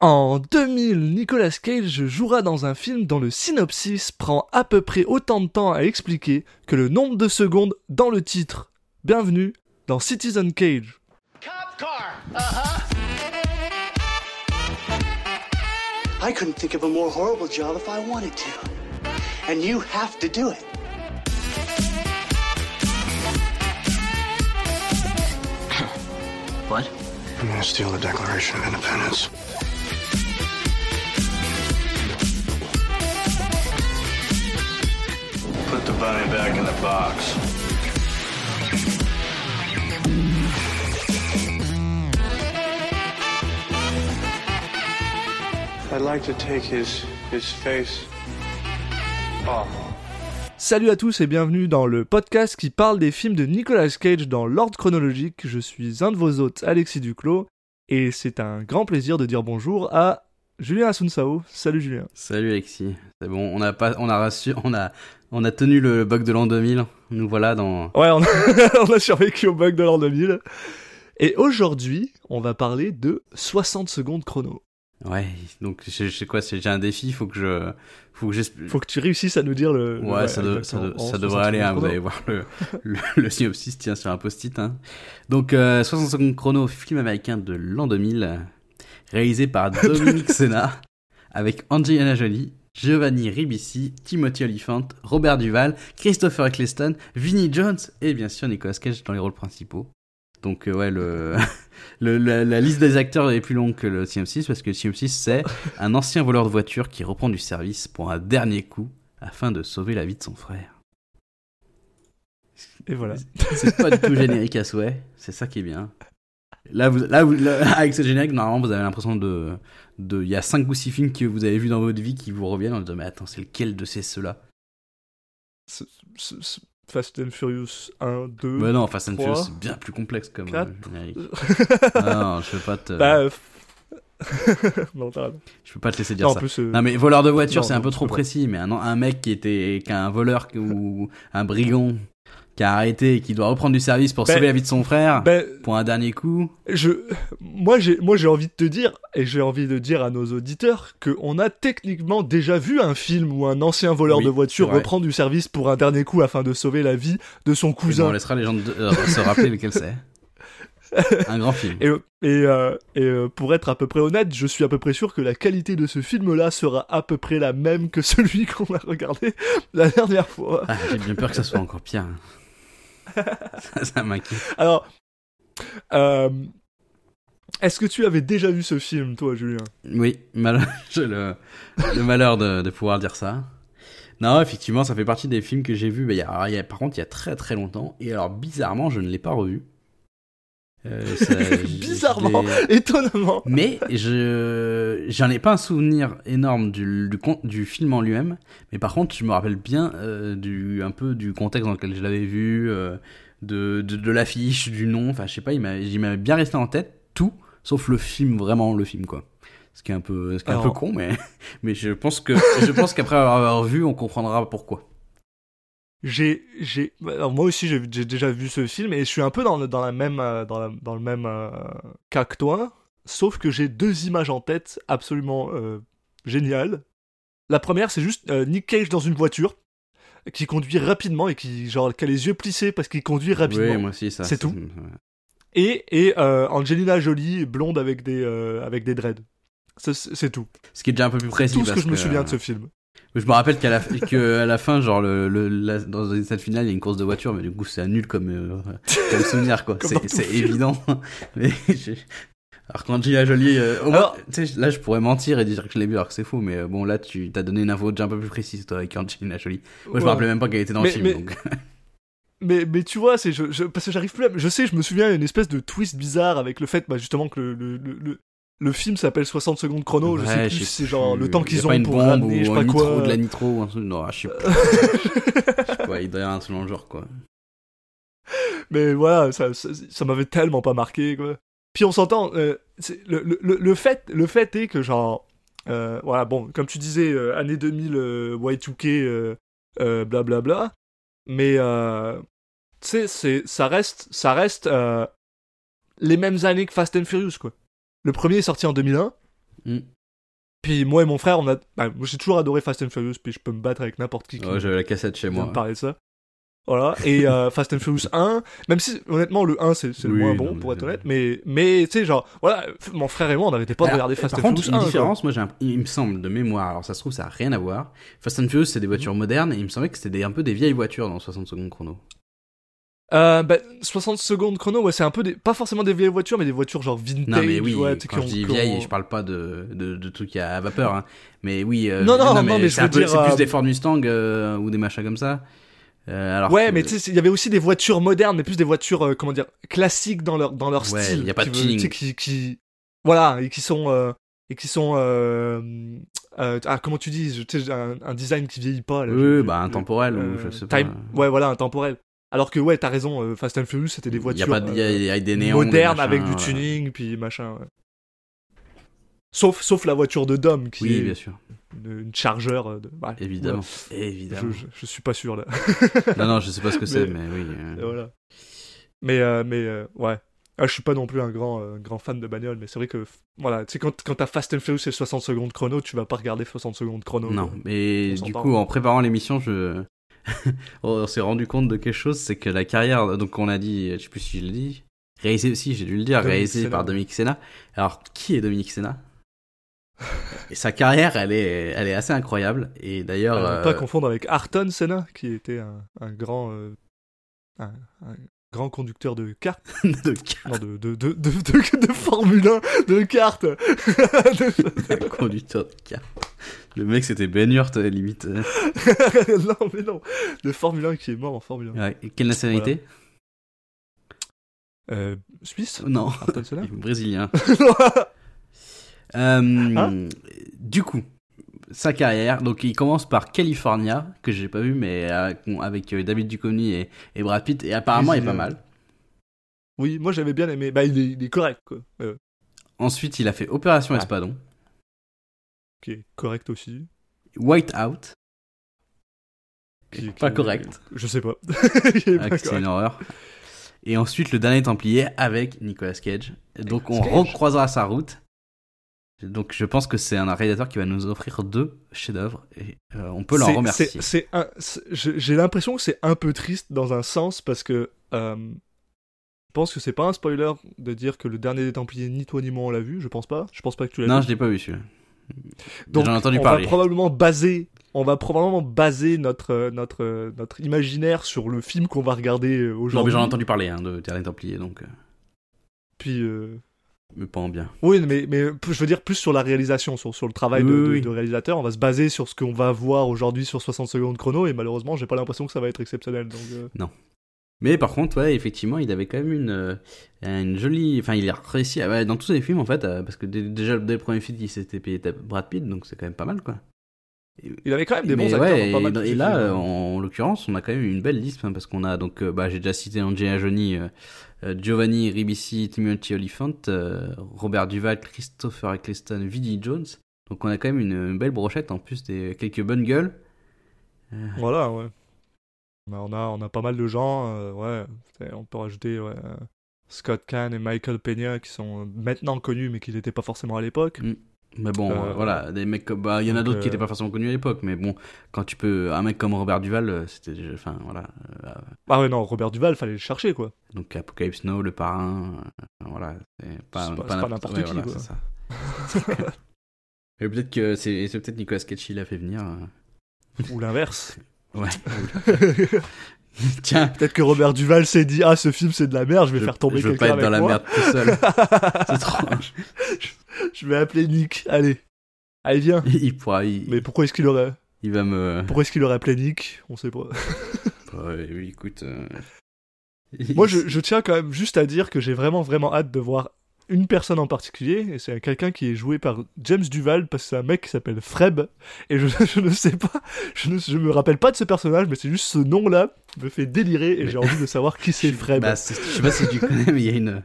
En 2000, Nicolas Cage jouera dans un film dont le synopsis prend à peu près autant de temps à expliquer que le nombre de secondes dans le titre. Bienvenue dans Citizen Cage. Cop car. Uh-huh. I couldn't think of a more horrible job if I wanted to. And you have to do it. What? I'm gonna steal the Declaration of Independence? I'd like to take his his face. Salut à tous et bienvenue dans le podcast qui parle des films de Nicolas Cage dans l'ordre chronologique. Je suis un de vos hôtes, Alexis Duclos, et c'est un grand plaisir de dire bonjour à Julien Asunsao. Salut Julien. Salut Alexis. C'est bon, on a pas, on a rassu, on a, on a tenu le bug de l'an 2000. Nous voilà dans. Ouais, on a, on a survécu au bug de l'an 2000. Et aujourd'hui, on va parler de 60 secondes chrono. Ouais, donc je sais quoi, c'est j'ai un défi, faut que je, faut que. Faut que tu réussisses à nous dire le. Ouais, ça, de- ça, de- ça devrait aller. Hein, vous allez voir le, le, le synopsis tient sur un post-it. Hein. Donc, euh, 60 secondes chrono, film américain de l'an 2000, réalisé par Dominique Sena, avec Angelina Jolie, Giovanni Ribisi, Timothy Olyphant, Robert Duval, Christopher Eccleston, Vinnie Jones et bien sûr Nicolas Cage dans les rôles principaux. Donc euh, ouais, le, le- la, la liste des acteurs est plus longue que le CM6 parce que le CM6 c'est un ancien voleur de voiture qui reprend du service pour un dernier coup afin de sauver la vie de son frère. Et voilà. C'est pas du tout générique à souhait, c'est ça qui est bien. Là, vous, là, vous- là, avec ce générique, normalement, vous avez l'impression de, de, il y a 5 ou 6 films que vous avez vus dans votre vie qui vous reviennent en disant, mais attends, c'est lequel de ces ceux-là? Ce- ce- ce- Fast and Furious 1, 2. Mais non, Fast and Furious, c'est bien plus complexe comme euh, générique. Ah non, je peux pas te, Bah, euh, non, je peux pas te laisser dire Non, ça. plus, euh, Non mais voleur de voiture, c'est un peu trop précis. Mais un, un mec qui était, qui a un voleur ou un brigand qui a arrêté et qui doit reprendre du service pour Ben, sauver la vie de son frère ben, pour un dernier coup. je, moi, j'ai, moi, j'ai envie de te dire, et j'ai envie de dire à nos auditeurs, qu'on a techniquement déjà vu un film où un ancien voleur Oui, de voiture reprend du service pour un dernier coup afin de sauver la vie de son bon, cousin. on laissera les gens de- euh, se rappeler lequel c'est. Un grand film. Et, et, euh, et euh, pour être à peu près honnête, je suis à peu près sûr que la qualité de ce film-là sera à peu près la même que celui qu'on a regardé la dernière fois. Ah, J'ai bien peur que ça soit encore pire. Ça ça m'inquiète. Alors, euh, est-ce que tu avais déjà vu ce film, toi, Julien? Oui, j'ai le... le malheur de, de pouvoir dire ça. Non, effectivement, ça fait partie des films que j'ai vus. mais il y a- il y a- par contre, il y a très très longtemps. Et alors, bizarrement, je ne l'ai pas revu. Euh, ça- Bizarrement, étonnamment. Mais je j'en ai pas un souvenir énorme du, du, du film en lui-même, mais par contre je me rappelle bien euh, du un peu du contexte dans lequel je l'avais vu, euh, de, de, de l'affiche, du nom, enfin je sais pas, il m'a il m'a bien resté en tête tout, sauf le film vraiment le film quoi. Ce qui est un peu ce qui est un peu con, mais mais je pense que je pense qu'après avoir vu on comprendra pourquoi. J'ai, j'ai, alors moi aussi j'ai, déjà vu ce film et je suis un peu dans le, dans la même, euh, dans, la- dans le même euh, cas que toi, sauf que j'ai deux images en tête absolument euh, géniales. La première, c'est juste Nick Cage dans une voiture qui conduit rapidement et qui genre qui a les yeux plissés parce qu'il conduit rapidement. Oui, moi aussi ça. C'est tout. Et et Angelina Jolie blonde avec des avec des dreads. C'est tout. Ce qui est déjà un peu plus précis. tout ce que je me souviens de ce film. Je me rappelle qu'à la, que à la fin, genre, le, le, la- dans cette finale, il y a une course de voiture, mais du coup, c'est nul comme, euh, comme souvenir, quoi. C'est évident. mais Alors, quand Gina Jolie, euh, au moins, Alors- là, je pourrais mentir et dire que je l'ai vu alors que c'est faux, mais euh, bon, là, tu t'as donné une info déjà un peu plus précise, toi, avec Angelina Jolie. Moi, je me rappelais même pas qu'elle était dans Mais- le film, mais- donc. Mais, mais tu vois, c'est je, je- parce que j'arrive plus à. Je sais, je me souviens une espèce de twist bizarre avec le fait, bah, justement, que le, le, le, le- film s'appelle 60 secondes chrono. je sais plus c'est genre le temps qu'ils ont pour ramener, ou je sais pas nitro, quoi. de la nitro ou un truc. Non, je sais pas. Je sais pas, il doit y avoir un truc dans le genre, quoi. mais voilà, ça, ça, ça m'avait tellement pas marqué, quoi. Puis on s'entend, euh, le, le, le, fait, le fait est que, genre, euh, voilà, bon, comme tu disais, euh, année 2000, euh, Y2K, euh, euh, blablabla, mais, tu sais, ça reste, ça reste les mêmes années que Fast and Furious, quoi. Le premier est sorti en 2001, Mm. Puis moi et mon frère, on a, bah, moi, j'ai toujours adoré Fast and Furious, puis je peux me battre avec n'importe qui. qui j'avais la cassette chez moi. me parler de ça. Voilà. Et euh, Fast and Furious 1, même si honnêtement le 1 c'est, le Oui, moins bon pour être honnête, mais mais tu sais genre voilà, mon frère et moi on n'arrêtait pas de regarder Fast par and contre, Furious une 1. quoi. différence, moi, j'ai un- il me semble de mémoire, alors ça se trouve, ça a rien à voir. Fast and Furious, c'est des voitures Mhm. modernes, et il me semblait que c'était un peu des vieilles voitures dans 60 secondes chrono. Euh, bah, 60 secondes chrono, ouais, c'est un peu des, pas forcément des vieilles voitures, mais des voitures genre vintage. Non, mais oui, ouais, quand je dis qui ont- vieille, je parle pas de, de, de trucs à vapeur, hein. Mais oui, euh, Non, non, non, mais je c'est plus euh, des Ford Mustang ou des machins comme ça. Euh, alors Ouais, que- mais tu sais, il y avait aussi des voitures modernes, mais plus des voitures, euh, comment dire, classiques dans leur, dans leur Ouais, style. y a pas de veut- tuning. tu sais, Qui, qui, voilà, et qui sont, euh, et qui sont, ah, comment tu dis, je- tu sais, un, un design qui vieillit pas. Là, Oui, je- bah, intemporel ou je sais pas. time- Ouais, voilà, intemporel. Alors que, ouais, t'as raison, euh, Fast and Furious, c'était des Il y a voitures pas de- il y a- il y a des néons, des modernes machins, avec du tuning, puis machin, ouais. Sauf, sauf la voiture de Dom, qui Oui, est bien sûr, une, une chargeur de... ouais, évidemment, évidemment. Je, je, je suis pas sûr, là. Non, non, je sais pas ce que c'est, Mais- mais oui. euh, voilà. Mais, euh, mais ouais. Ah, je suis pas non plus un grand, grand fan de bagnole, mais c'est vrai que, voilà, tu sais, quand, quand t'as Fast and Furious et 60 secondes chrono, tu vas pas regarder 60 secondes chrono. Non, mais du coup, en préparant l'émission, je... on s'est rendu compte de quelque chose, c'est que la carrière, donc on a dit, je sais plus si je l'ai dit, réalisé aussi, j'ai dû le dire, Dominique réalisé par. Dominique Sena. Alors, qui est Dominique Sena Et sa carrière, elle est, elle est assez incroyable. Et d'ailleurs, ne euh, pas confondre avec Arton Senna, qui était un, un grand, euh, un, un grand conducteur de kart, de non, de, de, de, de, de, de Formule 1, de kart. De- conducteur de car. Le mec, c'était Ben Hurt, limite. non, mais non, de Formule 1 qui est mort en Formule 1. Ouais. Et Quelle nationalité Euh, Suisse? Non, brésilien. Euh, Hein du coup, sa carrière, donc il commence par California, que j'ai pas vu, mais euh, avec euh, David Duchovny et, et Brad Pitt, et apparemment il est pas mal. Oui, moi j'avais bien aimé. Bah, il est, il est correct, quoi. Euh, Ensuite, il a fait Opération Ouais. Espadon, qui est correct aussi. White Out, Qui, pas qui- correct, Je sais pas. Ah, c'est une horreur. Et ensuite, Le Dernier Templier avec Nicolas Cage. Donc, on recroisera sa route. Donc, je pense que c'est un réalisateur qui va nous offrir deux chefs-d'œuvre et euh, on peut l'en remercier. J'ai l'impression que c'est un peu triste dans un sens parce que euh, je pense que c'est pas un spoiler de dire que le dernier des Templiers, ni toi ni moi on l'a vu. Je pense pas. Je pense pas que tu l'as Non, vu. je l'ai pas vu celui-là. Donc, J'en ai entendu on parler. va probablement baser, on va probablement baser notre notre notre imaginaire sur le film qu'on va regarder euh, Non, mais aujourd'hui. j'en ai entendu parler hein, de Dernier Templier, donc. euh, Puis euh, mais pas en bien. Oui, mais, mais je veux dire plus sur la réalisation, sur, sur le travail de, Oui, de- oui. de réalisateur. On va se baser sur ce qu'on va voir aujourd'hui sur 60 secondes chrono, et malheureusement, j'ai pas l'impression que ça va être exceptionnel. Donc, euh, Mais par contre, ouais, effectivement, il avait quand même une, euh, une jolie. Enfin, il a réussi à- dans tous ses films, en fait, euh, parce que dé- déjà, dès le premier film, il s'était payé Brad Pitt, donc c'est quand même pas mal, quoi. Il avait quand même des Mais bons acteurs ouais, dans pas mal et, là, hein. en, en l'occurrence, on a quand même une belle liste, hein, parce qu'on a donc, euh, bah, j'ai déjà cité Angelina Jolie, euh, euh, Giovanni Ribisi, Timothy Olyphant, euh, Robert Duval, Christopher Eccleston, Vinnie Jones. Donc on a quand même une, une belle brochette, en plus des quelques bonnes gueules. Voilà, ouais. Mais on, a, on a pas mal de gens, ouais. On peut rajouter ouais, Scott Kahn et Michael Peña qui sont maintenant connus, mais qui n'étaient pas forcément à l'époque. Mais bon, Euh, euh, voilà, des mecs comme, bah, il y en a d'autres qui euh, étaient pas forcément connus à l'époque, mais bon, quand tu peux, un mec comme Robert Duval, euh, c'était, déjà- enfin, voilà, euh, Ah ouais, non, Robert Duval, fallait le chercher, quoi. donc Apocalypse Now, Le Parrain, euh, voilà, c'est pas, pas- pas n'importe ouais, qui, voilà, quoi. ça. Et peut-être que c'est, peut-être Nicolas qui l'a fait venir. euh. Ou l'inverse. Ouais. Peut-être Tiens, que Robert Duval s'est dit Ah, ce film, c'est de la merde, je vais je, faire tomber je veux quelqu'un pas être dans la moi. merde tout seul. c'est trop. Je vais appeler Nick. Allez. Allez, viens. Il pourra, il, Mais pourquoi est-ce qu'il aurait, il va me. pourquoi est-ce qu'il aurait appelé Nick? On sait pas. Ouais, oui, écoute. euh, Moi, je, je tiens quand même juste à dire que j'ai vraiment, vraiment hâte de voir une personne en particulier, et c'est quelqu'un qui est joué par James Duval, parce que c'est un mec qui s'appelle Freb, et je, je ne sais pas, je ne je me rappelle pas de ce personnage, mais c'est juste ce nom-là me fait délirer, et Mais- j'ai envie de savoir qui c'est Freb. Bah, je sais pas si tu connais, mais il y a une,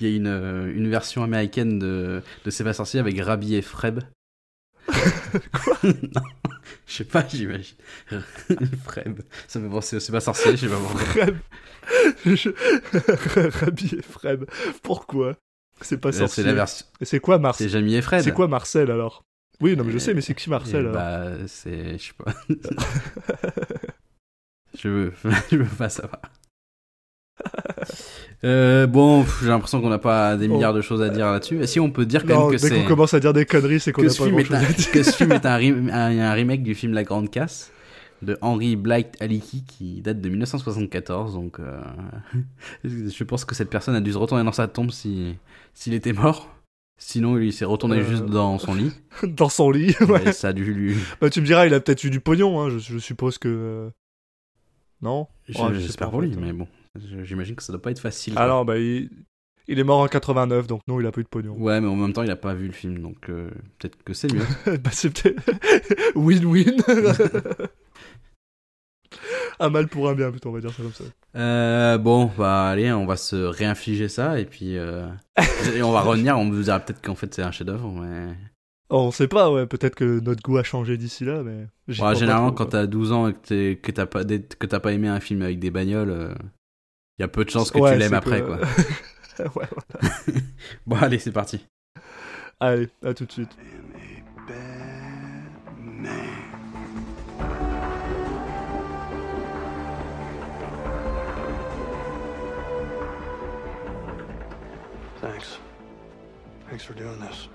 il y a une, euh, une version américaine de, de C'est pas sorcier avec Rabbi et Freb. Quoi? Non, je sais pas, j'imagine. Freb. Ça me penser C'est pas sorcier, je sais pas pourquoi. Freb. Je... Rabbi et Freb. Pourquoi? C'est pas C'est sorcier. version. Et c'est quoi C'est Marcel Jamie et Fred. C'est quoi Marcel alors? Oui, non mais je sais, mais c'est qui Marcel Bah, c'est. Je sais pas. je veux. je veux pas savoir. Euh, bon, j'ai l'impression qu'on n'a pas des milliards de choses à dire là-dessus. Et si on peut dire quand Non, même que dès c'est. qu'on commence à dire des conneries, c'est qu'on que a ce, pas film grand est chose un, à dire. que ce film est un, un- un remake du film La Grande Casse de Henry Blight Aliki qui date de 1974. Donc, euh, je pense que cette personne a dû se retourner dans sa tombe si s'il était mort. Sinon, il s'est retourné Euh. juste dans son lit. Dans son lit. ouais. Et ça a dû lui. Bah tu me diras, il a peut-être eu du pognon, hein. je, je suppose que... euh, Non? Je- Ouais, je J'espère pour lui, mais bon. J'imagine que ça doit pas être facile. Non, bah il... il est mort en 89, donc non, il a pas eu de pognon. Ouais, mais en même temps, il a pas vu le film, donc euh, peut-être que c'est mieux. bah c'est peut-être... Win-win Un mal pour un bien, plutôt, on va dire ça comme ça. Euh, bon, bah allez, on va se réinfliger ça et puis euh, et on va revenir. On vous dira peut-être qu'en fait c'est un chef-d'œuvre, mais Oh, on sait pas, ouais, peut-être que notre goût a changé d'ici là, mais... Ouais, généralement trop, quand t'as 12 ans et que t'as pas que aimé un film avec des bagnoles, il y a peu de chances que Ouais, tu l'aimes après que- quoi. ouais, Bon allez, c'est parti. allez, à tout de suite. Thanks. Thanks for doing this.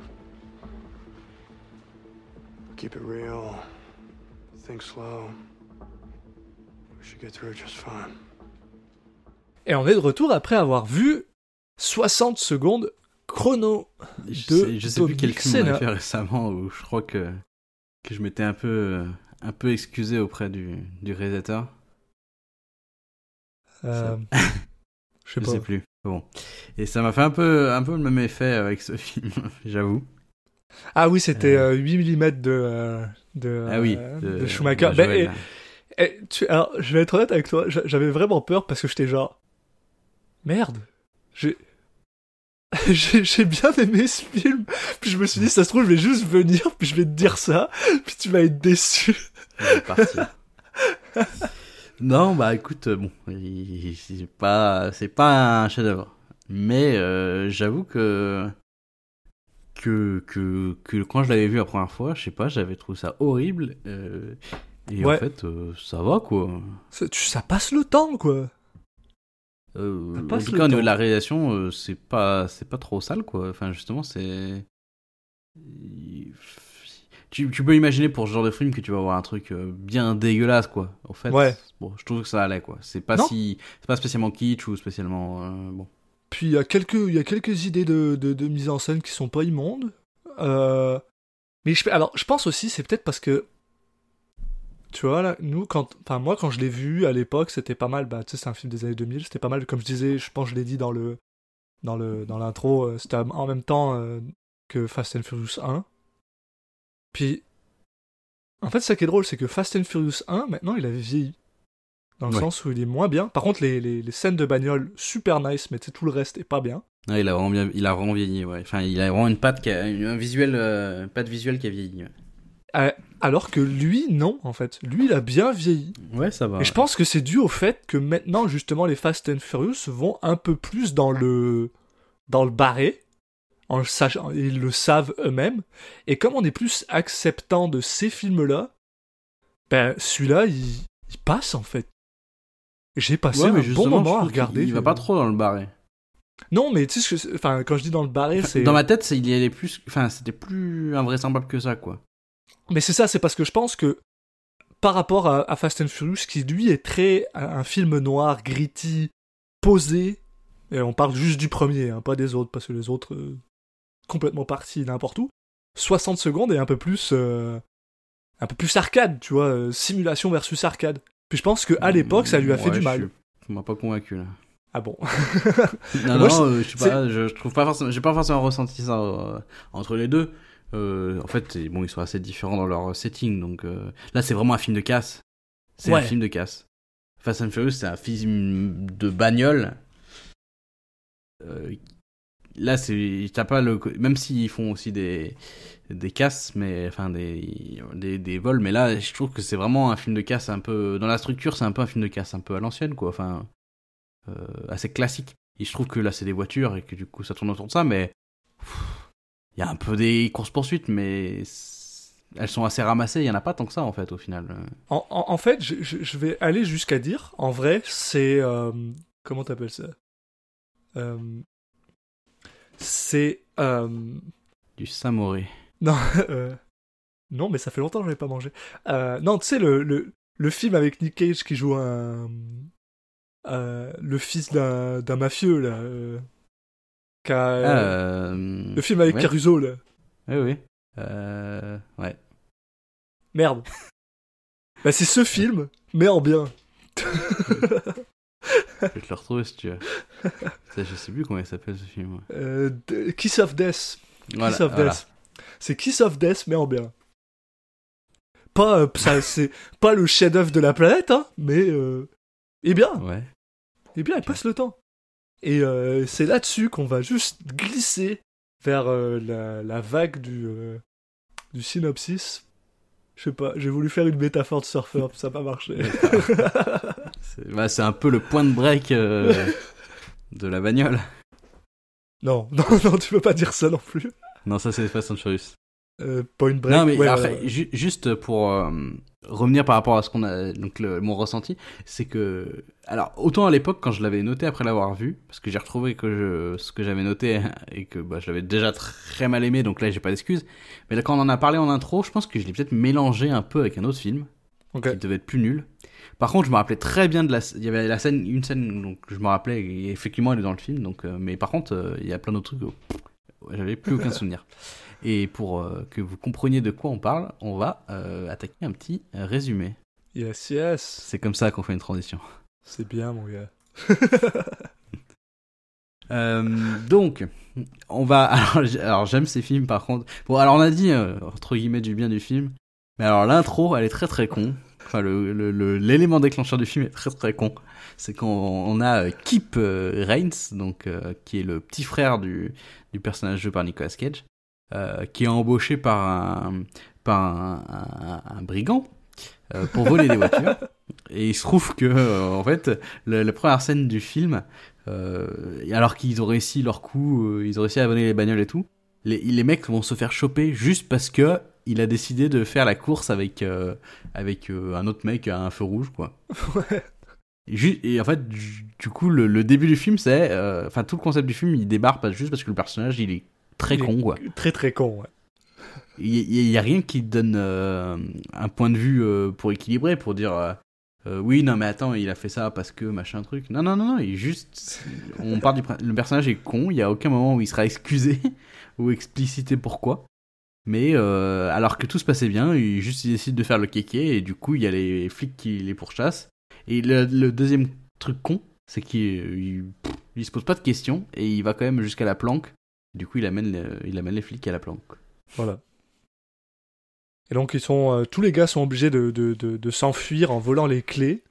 Keep it real. Think slow. We should get through just fine. Et on est de retour après avoir vu 60 secondes chrono. Je de sais, je sais plus quel Dominique film on a Sena. fait récemment où je crois que que je m'étais un peu euh, un peu excusé auprès du du réalisateur. Euh, je sais Je sais plus. Bon. Et ça m'a fait un peu, un peu le même effet avec ce film, j'avoue. Ah oui, c'était Euh. euh, 8 mm de, euh, de, ah oui. euh, de- de Schumacher. de et- tu- alors, je vais être honnête avec toi, j'a- j'avais vraiment peur parce que j'étais genre. Merde. J'ai. J'ai bien aimé ce film, puis je me suis dit, ça se trouve, je vais juste venir, puis je vais te dire ça, puis tu vas être déçu. Il est parti. non, bah écoute, euh, bon, c'est pas, c'est pas un chef-d'œuvre. Mais euh, j'avoue que, que que que quand je l'avais vu la première fois, je sais pas, j'avais trouvé ça horrible. euh, et Ouais. en fait, euh, ça va quoi. Ça, tu- ça passe le temps, quoi. Euh, en tout cas, au niveau temps. de la réalisation, euh, c'est pas, c'est pas trop sale, quoi. Enfin, justement, c'est. Tu, tu peux imaginer pour ce genre de film que tu vas voir un truc euh, bien dégueulasse, quoi. En fait, Ouais. bon, je trouve que ça allait, quoi. C'est pas Non. si, c'est pas spécialement kitsch ou spécialement euh, bon. Puis il y a quelques, il y a quelques idées de, de, de mise en scène qui sont pas immondes. Mais je, alors, je pense aussi, c'est peut-être parce que, tu vois, là, nous, quand, enfin, moi, quand je l'ai vu à l'époque, c'était pas mal, bah, tu sais, c'est un film des années 2000, c'était pas mal, comme je disais, je pense que je l'ai dit dans le, dans le, dans l'intro, euh, c'était en même temps euh, que Fast and Furious 1. Puis, en fait, ça qui est drôle, c'est que Fast and Furious 1, maintenant, il avait vieilli. Dans le Ouais. sens où il est moins bien. Par contre, les, les, les scènes de bagnole, super nice, mais tout le reste est pas bien. Il a vraiment bien, il a vraiment vieilli, ouais. Enfin, il a vraiment une patte qui a, un visuel, euh, patte visuelle qui a vieilli. ouais. Alors que lui, non, en fait. Lui, il a bien vieilli. Ouais, ça va. Et je pense que c'est dû au fait que maintenant, justement, les Fast and Furious vont un peu plus dans le, dans le barré. En le sachant, ils le savent eux-mêmes. Et comme on est plus acceptant de ces films-là, ben, celui-là, il, il passe, en fait. J'ai passé Ouais, mais un bon moment à regarder. Il va pas trop dans le barré. Non, mais tu sais, ce que enfin, quand je dis dans le barré, c'est. Dans ma tête, c'est, il y allait plus, enfin, c'était plus invraisemblable que ça, quoi. Mais c'est ça, c'est parce que je pense que par rapport à, à Fast and Furious, qui lui est très un, un film noir, gritty, posé, et on parle juste du premier, hein, pas des autres, parce que les autres euh, complètement partis n'importe où. 60 secondes est un peu plus euh, un peu plus arcade, tu vois, euh, simulation versus arcade. Puis je pense que à l'époque, ça lui a fait du mal. suis- Ça m'a pas convaincu, là. Ah bon? Non, Moi, non, je sais pas, je, je trouve pas forcément, j'ai pas forcément ressenti ça euh, entre les deux. Euh, en fait, bon, ils sont assez différents dans leur setting, donc euh, là, c'est vraiment un film de casse. C'est un film de casse. Fast and Furious, c'est un film de bagnole. Euh, là, c'est, t'as pas le, même s'ils font aussi des des casses, mais enfin des, des des vols, mais là, je trouve que c'est vraiment un film de casse un peu dans la structure, c'est un peu un film de casse un peu à l'ancienne, quoi. Enfin, euh, assez classique. Et je trouve que là, c'est des voitures et que du coup, ça tourne autour de ça, mais y a un peu des courses-poursuites, mais elles sont assez ramassées. Il y en a pas tant que ça, en fait, au final. En, en, fait, je, je, vais aller jusqu'à dire, en vrai, c'est. Euh, comment t'appelles ça? Euh, C'est. Euh, du samouré. Non, non, mais ça fait longtemps que je n'ai pas mangé. non, tu sais, le, le, le, film avec Nick Cage qui joue un. le fils d'un mafieux, là. Ah, le film avec Caruso, là. Oui, oui. Euh... Ouais. Merde. bah, c'est ce film, mais en bien. je vais te le retrouver si tu veux. je sais plus comment il s'appelle ce film. Euh, Kiss of Death. Kiss of Death. C'est Kiss of Death, mais en bien. Pas, euh, ça, c'est pas le chef-d'œuvre de la planète, hein, mais euh, et bien. Ouais. Et bien, il passe le temps. Et euh, c'est là-dessus qu'on va juste glisser vers euh, la, la, vague du, euh, du synopsis. Je sais pas, j'ai voulu faire une métaphore de surfeur, ça n'a pas marché. c'est bah, un peu le point de break de la bagnole. Non, non, non, tu peux pas dire ça non plus. Non, ça c'est Fast and Furious. Point break. Non, mais après, juste pour revenir par rapport à ce qu'on a, donc le, mon ressenti, c'est que, alors autant à l'époque quand je l'avais noté après l'avoir vu, parce que j'ai retrouvé que je, ce que j'avais noté et que bah, je l'avais déjà très mal aimé, donc là j'ai pas d'excuses. Mais là quand on en a parlé en intro, je pense que je l'ai peut-être mélangé un peu avec un autre film qui devait être plus nul. Par contre, je me rappelais très bien de la, il y avait la scène, une scène donc je me rappelais et effectivement elle est dans le film, donc euh, mais par contre euh, il y a plein d'autres trucs, j'avais plus aucun souvenir. Et pour euh, que vous compreniez de quoi on parle, on va euh, attaquer un petit résumé. Yes, yes. C'est comme ça qu'on fait une transition. C'est bien, mon gars. Euh, donc, on va. Alors, j'aime ces films par contre. Bon, alors on a dit entre guillemets du bien du film, mais alors l'intro, elle est très très con. Enfin, l'élément le, déclencheur du film est très très con. C'est quand on a Kip Rains, donc qui est le petit frère du, du personnage joué par Nicolas Cage, euh, qui est embauché par un, par un, brigand euh, pour voler des voitures. Et il se trouve que, euh, en fait, la première scène du film, alors qu'ils ont réussi leur coup, ils ont réussi à abonner les bagnoles et tout, les, les mecs vont se faire choper juste parce que il a décidé de faire la course avec, avec un autre mec à un feu rouge, quoi. Et, en fait, du coup, le, le début du film, c'est. Enfin, tout le concept du film, il débarque juste parce que le personnage, il est très con, quoi. Très très con, ouais. Il n'y a rien qui donne euh, un point de vue euh, pour équilibrer, pour dire euh, oui, non, mais attends, il a fait ça parce que machin truc. Non, non, non, non, il juste. On part du. Le personnage est con, il n'y a aucun moment où il sera excusé ou explicité pourquoi. Mais alors que tout se passait bien, il juste décide de faire le kéké et du coup, il y a les flics qui les pourchassent. Et le, le deuxième truc con, c'est qu'il il, se pose pas de questions et il va quand même jusqu'à la planque du coup, il amène, les, il amène les flics à la planque. Voilà. Et donc, ils sont, euh, tous les gars sont obligés de, de, de, s'enfuir en volant les clés.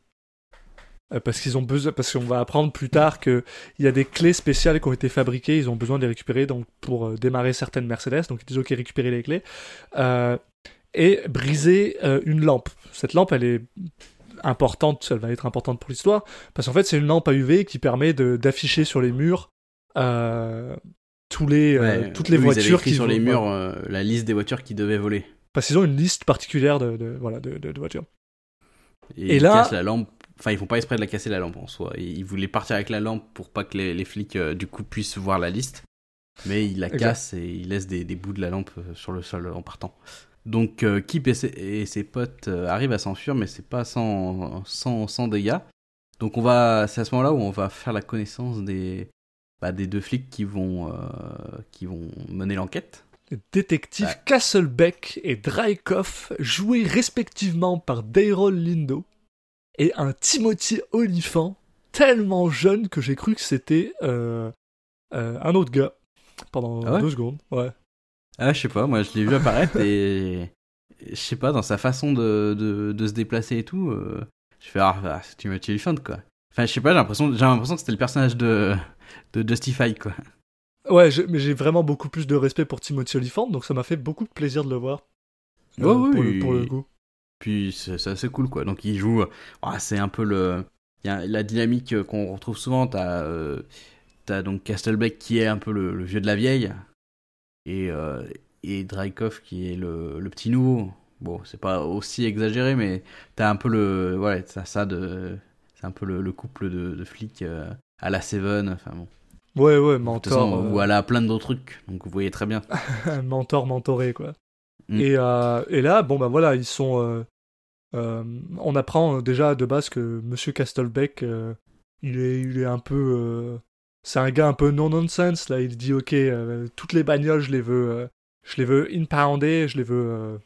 Euh, parce qu'ils ont besoin, parce qu'on va apprendre plus tard qu'il y a des clés spéciales qui ont été fabriquées, ils ont besoin de les récupérer donc pour euh, démarrer certaines Mercedes. Donc, ils disent ok, récupérer les clés. et briser une lampe. Cette lampe, elle est importante, elle va être importante pour l'histoire, parce qu'en fait, c'est une lampe à UV qui permet d'afficher sur les murs tous les, euh, toutes les voitures qui sur les murs euh, la liste des voitures qui devaient voler. Parce qu'ils ont une liste particulière de, de voilà, de, de, voitures. Et, ils là, la lampe. Enfin, ils font pas exprès de la casser la lampe en soi. Ils voulaient partir avec la lampe pour pas que les, les flics euh, du coup puissent voir la liste. Mais ils la cassent et ils laissent des, des, bouts de la lampe sur le sol en partant. Donc Kip et ses, et ses potes arrivent à s'enfuir, mais c'est pas sans, sans, sans dégâts. Donc on va, c'est à ce moment-là où on va faire la connaissance des, bah, des deux flics qui vont, euh, qui vont mener l'enquête. Détective Castlebeck et Drykoff, joués respectivement par Daryl Lindo, et un Timothy Oliphant, tellement jeune que j'ai cru que c'était euh, euh, un autre gars pendant ah deux secondes. Ouais. Ah, je sais pas, moi je l'ai vu apparaître et je sais pas, dans sa façon de, de, de se déplacer et tout, je fais ah, ah c'est Timothy Oliphant quoi. Enfin, je sais pas, j'ai l'impression, j'ai l'impression que c'était le personnage de, de Justify, quoi. Ouais, mais j'ai vraiment beaucoup plus de respect pour Timothy Olyphant, donc ça m'a fait beaucoup de plaisir de le voir. Euh, oui, pour, le, goût. Puis c'est assez cool, quoi. Donc il joue. Ah, c'est un peu le. Il y a la dynamique qu'on retrouve souvent. T'as. Euh, t'as donc Castlebeck qui est un peu le, vieux de la vieille, et, euh, et Dreykov qui est le, le petit nouveau. Bon, c'est pas aussi exagéré, mais t'as un peu le. Ouais, t'as ça de. C'est un peu le, couple de, de flics euh, à la Seven, enfin bon. Ouais, ouais, mentor. Euh, ou à la plein d'autres trucs, donc vous voyez très bien. mentor, mentoré, quoi. Mm. Et, euh, et, là, bon, bah voilà, ils sont. on apprend déjà de base que Monsieur Castlebeck, il, est, il est un peu. c'est un gars un peu non-nonsense, là. Il dit, ok, toutes les bagnoles, je les veux. je les veux impoundées, je les veux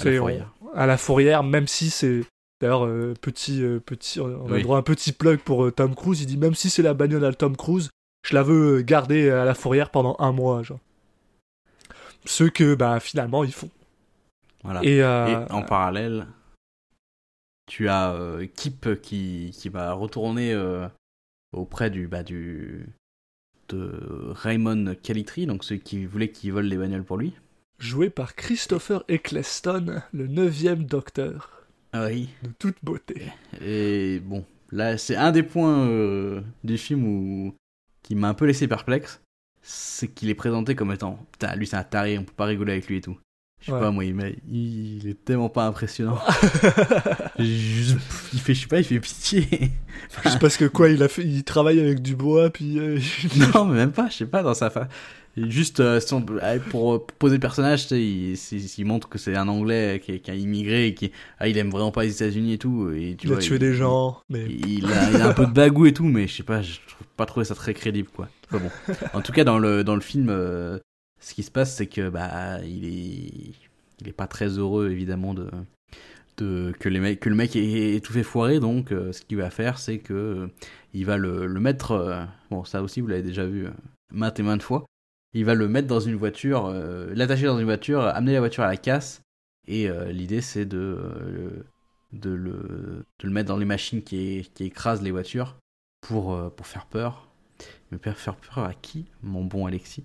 à la, fourrière. à la fourrière, même si c'est. D'ailleurs, euh, petit, euh, petit, on a droit à un petit plug pour euh, Tom Cruise. Il dit même si c'est la bagnole à Tom Cruise, je la veux garder à la fourrière pendant un mois. Genre. Ce que bah, finalement ils font. Voilà. Et, en parallèle, tu as Kip qui, qui va retourner auprès du, bah, du de Raymond Calitri, donc celui qui voulait qu'il vole les bagnoles pour lui joué par Christopher Eccleston, le neuvième docteur. Ah oui. De toute beauté. Et bon, là, c'est un des points euh, du film où... qui m'a un peu laissé perplexe. C'est qu'il est présenté comme étant, putain, lui c'est un taré, on peut pas rigoler avec lui et tout. Je sais pas, moi, il, il, est tellement pas impressionnant. il fait, je sais pas, il fait pitié. Juste parce que quoi, il a fait, il travaille avec du bois, puis. Euh, non, mais même pas, je sais pas, dans sa fa... Juste euh, pour poser le personnage, il, il, montre que c'est un Anglais qui, qui, a immigré et qui ah, il aime vraiment pas les États-Unis et tout. Et, tu il a tué des gens. Mais... Il, a, un peu de bagou et tout, mais je sais pas, je trouve pas trouvé ça très crédible quoi. bon. En tout cas, dans le, dans le film, euh, ce qui se passe, c'est que bah il est il est pas très heureux évidemment de, de que, les mecs, que le mec ait, tout fait foirer. Donc, euh, ce qu'il va faire, c'est que il va le, mettre. bon, ça aussi, vous l'avez déjà vu maintes et maintes fois il va le mettre dans une voiture, euh, l'attacher dans une voiture, amener la voiture à la casse. Et euh, l'idée, c'est de, euh, le, de le mettre dans les machines qui, écrasent les voitures pour faire peur. Mais faire peur à qui, mon bon Alexis?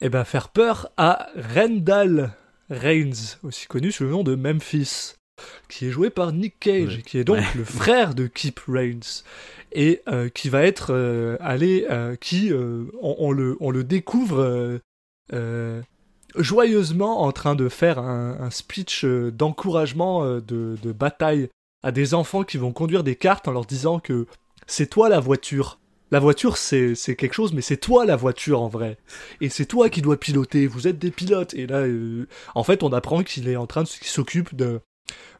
Eh ben, faire peur à Rendell Reigns, aussi connu sous le nom de Memphis, qui est joué par Nick Cage, qui est donc le frère de Kip Reigns et euh, qui va être euh, allé, euh, qui on, le, on le découvre joyeusement en train de faire un, speech d'encouragement de, de, bataille à des enfants qui vont conduire des cartes en leur disant que c'est toi la voiture. La voiture, c'est, c'est quelque chose, mais c'est toi la voiture en vrai. Et c'est toi qui dois piloter, vous êtes des pilotes. Et là, en fait, on apprend qu'il est en train de, qu'il s'occupe de,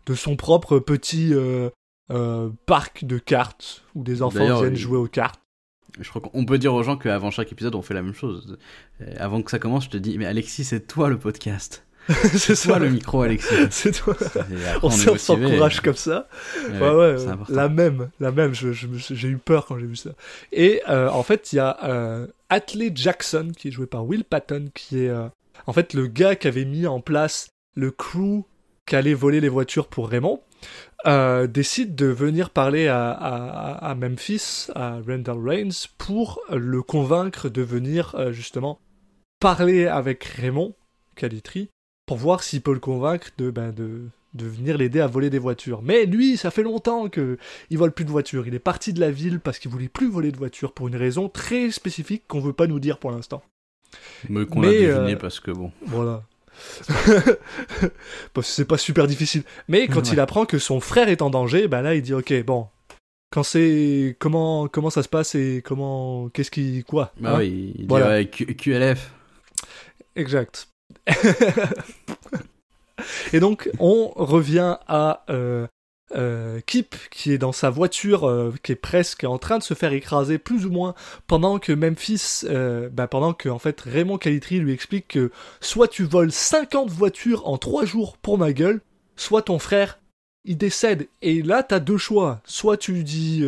de son propre petit euh, parc de cartes où des enfants viennent jouer aux cartes. Je crois qu'on peut dire aux gens qu'avant chaque épisode, on fait la même chose. Euh, avant que ça commence, je te dis, mais Alexis, c'est toi le podcast. c'est toi le micro, Alexis. c'est toi. on, s'encourage comme ça. Ouais, ouais, la même, la même. j'ai eu peur quand j'ai vu ça. Et euh, en fait, il y a euh, Atley Jackson qui est joué par Will Patton, qui est en fait le gars qui avait mis en place le crew qui allait voler les voitures pour Raymond. Euh, décide de venir parler à, Memphis, à Randall Reigns, pour le convaincre de venir euh, justement parler avec Raymond Calitri, pour voir s'il peut le convaincre de, ben, de, de venir l'aider à voler des voitures. Mais lui, ça fait longtemps qu'il vole plus de voitures. Il est parti de la ville parce qu'il voulait plus voler de voitures pour une raison très spécifique qu'on veut pas nous dire pour l'instant. Mais qu'on a deviné euh, parce que bon. Voilà. c'est pas super difficile. Mais quand il apprend que son frère est en danger, ben là il dit ok bon. Quand c'est comment comment ça se passe et comment qu'est-ce qui quoi bah hein oui, il voilà. QLF. Exact. et donc on revient à euh, euh, Kip qui est dans sa voiture euh, qui est presque en train de se faire écraser plus ou moins pendant que Memphis bah, pendant que en fait Raymond Calitri lui explique que soit tu voles 50 voitures en 3 jours pour ma gueule soit ton frère il décède. Et là t'as deux choix. Soit tu dis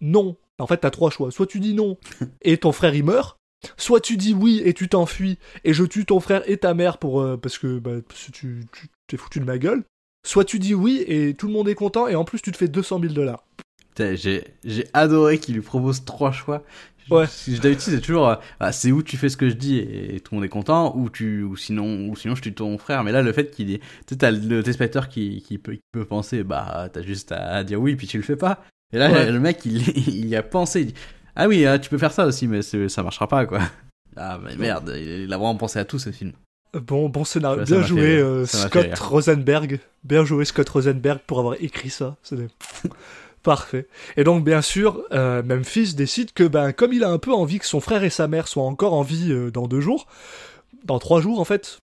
non. En fait t'as trois choix. Soit tu dis non et ton frère il meurt Soit tu dis oui et tu t'enfuis et je tue ton frère et ta mère pour parce que bah, tu t'es foutu de ma gueule soit tu dis oui et tout le monde est content et en plus tu te fais 200 000 dollars. J'ai adoré qu'il lui propose trois choix. Ouais. D'habitude c'est toujours euh, ah, c'est où tu fais ce que je dis et tout le monde est content ou tu ou sinon ou sinon je tue ton frère. Mais là le fait qu'il est tu sais le téléspectateur qui, qui peut qui peut penser bah t'as juste à dire oui puis tu le fais pas. Et là le mec il, il y a pensé il dit Ah oui, hein, tu peux faire ça aussi, mais ça marchera pas, quoi. Ah, mais merde, il a vraiment pensé à tout ce film. Bon, bon scénario. bien joué, euh, Scott Rosenberg. Bien joué, Scott Rosenberg, pour avoir écrit ça. Parfait. Et donc, bien sûr, euh, Memphis décide que, ben, comme il a un peu envie que son frère et sa mère soient encore en vie euh, dans deux jours, dans trois jours en fait,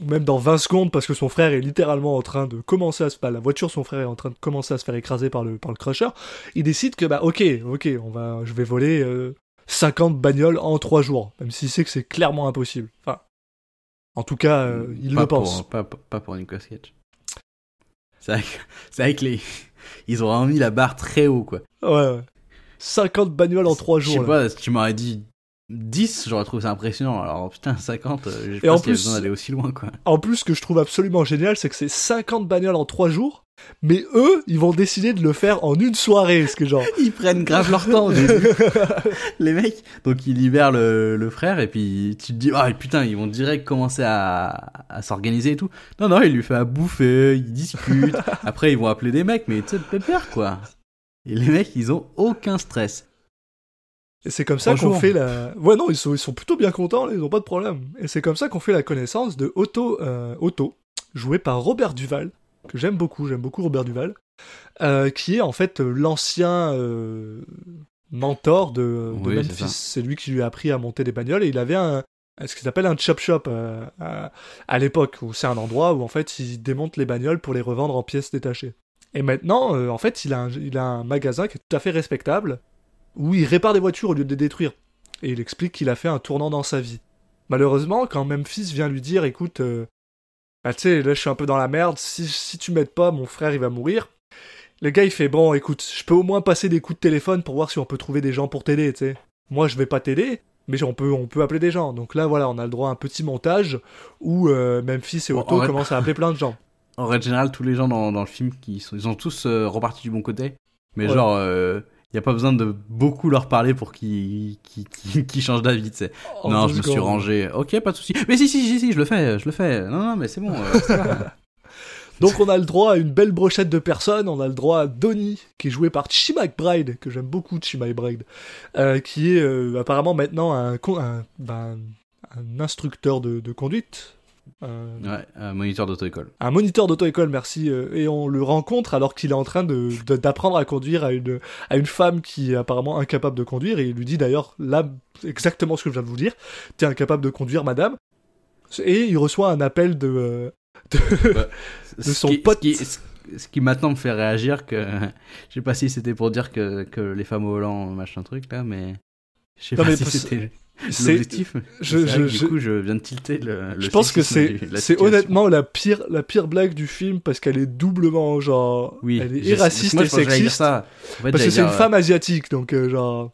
même dans 20 secondes, parce que son frère est littéralement en train de commencer à se... Pas la voiture, son frère est en train de commencer à se faire écraser par le, par le crusher, il décide que, bah, ok, ok, on va, je vais voler 50 bagnoles en trois jours, même s'il sait que c'est clairement impossible. Enfin, en tout cas, euh, il le pense. pas, pas, pour Nicolas Cage. C'est vrai, que, les... ils ont mis la barre très haut, quoi. Ouais, ouais. 50 bagnoles en 3 jours. Je sais pas, si tu m'aurais dit 10, j'aurais trouvé ça impressionnant. Alors putain, 50, euh, j'ai pas en plus, besoin d'aller aussi loin, quoi. En plus, ce que je trouve absolument génial, c'est que c'est 50 bagnoles en 3 jours, mais eux, ils vont décider de le faire en une soirée, ce que genre. ils prennent grave leur temps, les mecs. Donc ils libèrent le, frère et puis tu te dis ah putain ils vont direct commencer à, s'organiser et tout. Non non, il lui fait à bouffer, ils discutent. Après ils vont appeler des mecs, mais tu sais pépère quoi. Et les mecs ils ont aucun stress. Et c'est comme ça qu'on fait la. Ouais non ils sont ils sont plutôt bien contents, ils ont pas de problème. Et c'est comme ça qu'on fait la connaissance de Otto euh, Otto, joué par Robert Duval que j'aime beaucoup, j'aime beaucoup Robert Duval, euh, qui est en fait l'ancien euh, mentor de, Memphis. C'est lui qui lui a appris à monter des bagnoles et il avait un, ce qu'il appelle un chop shop à, l'époque, où c'est un endroit où en fait il démonte les bagnoles pour les revendre en pièces détachées. Et maintenant, en fait, il a, un, il a un magasin qui est tout à fait respectable, où il répare des voitures au lieu de les détruire. Et il explique qu'il a fait un tournant dans sa vie. Malheureusement, quand Memphis vient lui dire, écoute, bah tu sais, là je suis un peu dans la merde, si, si tu m'aides pas, mon frère il va mourir. Le gars il fait, bon écoute, je peux au moins passer des coups de téléphone pour voir si on peut trouver des gens pour t'aider, tu sais. Moi je vais pas t'aider, mais on peut, on peut appeler des gens. Donc là voilà, on a le droit à un petit montage où euh, Memphis et Otto commencent à appeler plein de gens. En règle générale, tous les gens dans, dans le film, qui sont, ils sont tous euh, repartis du bon côté. Mais genre, euh, n'y a pas besoin de beaucoup leur parler pour qu'ils qu changent d'avis, tu sais. Oh, non, je me suis rangé. Ok, pas de souci. Mais si, si, si, si, je le fais, je le fais. Non, non, mais c'est bon. Euh, Donc on a le droit à une belle brochette de personnes, on a le droit à Donnie, qui est joué par Chi McBride, que j'aime beaucoup Chi McBride, euh, qui est euh, apparemment maintenant un, un, ben, un instructeur de, de conduite, euh, ouais, un moniteur d'auto-école. Un moniteur d'auto-école, merci. Euh, et on le rencontre alors qu'il est en train d'apprendre de, à conduire à une, à une femme qui est apparemment incapable de conduire. Et il lui dit d'ailleurs, là, exactement ce que je viens de vous dire. T'es incapable de conduire, madame. Et il reçoit un appel de, euh, de, bah, son pote. Ce qui, maintenant me fait réagir que je sais pas si c'était pour dire que, que les femmes au volant machin truc là mais je sais pas si c'était L'objectif je, je, Du coup, je viens de tilter le. je pense que c'est c'est honnêtement la pire la pire blague du film parce qu'elle est doublement genre. Oui. Elle est raciste et sexiste. Ça. parce que c'est une femme asiatique donc euh, genre.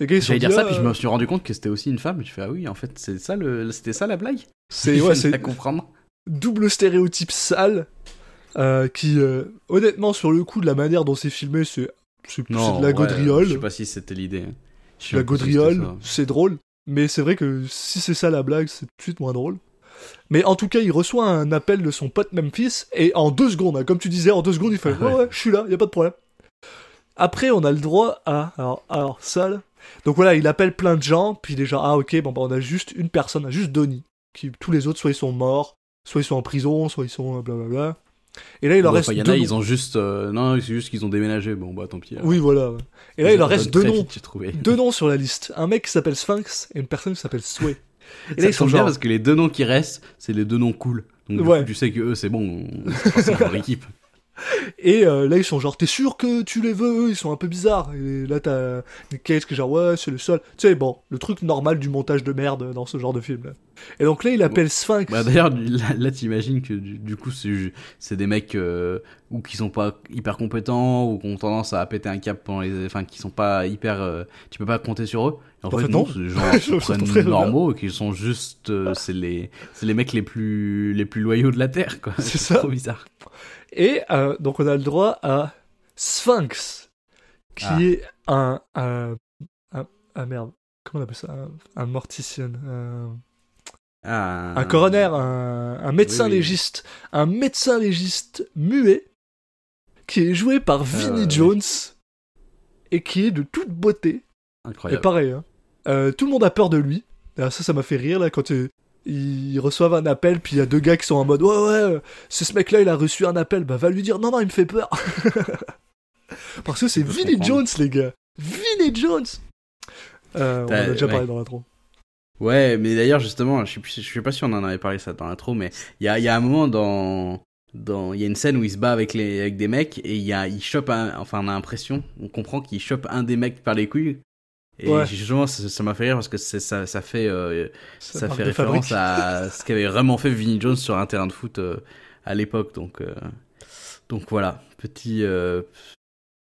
Les gars ils sont. dire ça puis je me suis rendu compte que c'était aussi une femme. Je fais ah oui en fait c'est ça le c'était ça la blague. C'est ouais c'est. comprendre. Double stéréotype sale euh, qui euh, honnêtement sur le coup de la manière dont c'est filmé c'est c'est de la gaudriole. Je sais pas si c'était l'idée. Hein la gaudriole, c'est drôle. Mais c'est vrai que si c'est ça la blague, c'est tout de suite moins drôle. Mais en tout cas, il reçoit un appel de son pote Memphis, et en deux secondes, hein, comme tu disais, en deux secondes, il fait Ouais, ouais, je suis là, y a pas de problème. Après, on a le droit à. Alors, alors ça, Donc voilà, il appelle plein de gens, puis déjà, ah ok, bon, bah, on a juste une personne, on a juste Donnie. Qui, tous les autres, soit ils sont morts, soit ils sont en prison, soit ils sont blablabla. Et là, il en reste. Il y en a, ils ont juste. Euh, non, c'est juste qu'ils ont déménagé. Bon, bah tant pis. Oui, voilà. Et là, il en reste deux noms. Deux noms sur la liste. Un mec qui s'appelle Sphinx et une personne qui s'appelle Sway. Et là, ils sont bien parce que les deux noms qui restent, c'est les deux noms cool. Donc, ouais. tu sais que eux, c'est bon, c'est leur équipe. Et euh, là, ils sont genre, t'es sûr que tu les veux? Ils sont un peu bizarres. Et là, t'as une Cage qui est genre, ouais, c'est le seul. Tu sais, bon, le truc normal du montage de merde dans ce genre de film. Là. Et donc là, il appelle Sphinx. Bah, D'ailleurs, là, t'imagines que du, coup, c'est des mecs euh, ou qui sont pas hyper compétents ou qui ont tendance à péter un cap pendant les. Enfin, qui sont pas hyper. Euh, tu peux pas compter sur eux. En, fait, non, c'est genre normaux et qui sont juste. c'est les, les mecs les plus, les plus loyaux de la Terre, quoi. C'est ça. trop bizarre. Et euh, donc on a le droit à Sphinx, qui ah. est un, un, un, merde, comment on appelle ça, un, morticien, un, coroner, un, médecin légiste, un médecin légiste muet qui est joué par Vinnie euh, Jones et qui est de toute beauté Incroyable. Et pareil, hein. Euh, tout le monde a peur de lui. ça, ça m'a fait rire là quand euh, ils reçoivent un appel, puis il y a deux gars qui sont en mode ouais ouais, euh, c'est ce mec-là, il a reçu un appel, bah va lui dire non non, il me fait peur. Parce que c'est Vinnie comprendre. Jones les gars, Vinnie Jones. Euh, on en a T'as- déjà parlé dans l'intro. Ouais, mais d'ailleurs, justement, je sais, je sais pas si on en avait parlé ça dans l'intro, mais il y a, y a un moment dans. dans Il y a une scène où il se bat avec, les, avec des mecs et il, y a, il chope un. Enfin, on a l'impression, on comprend qu'il chope un des mecs par les couilles. Et Ouais. justement, ça m'a fait rire parce que ça, ça fait, euh, ça fait référence à ce qu'avait vraiment fait Vinnie Jones sur un terrain de foot euh, à l'époque. Donc, euh, donc voilà, petit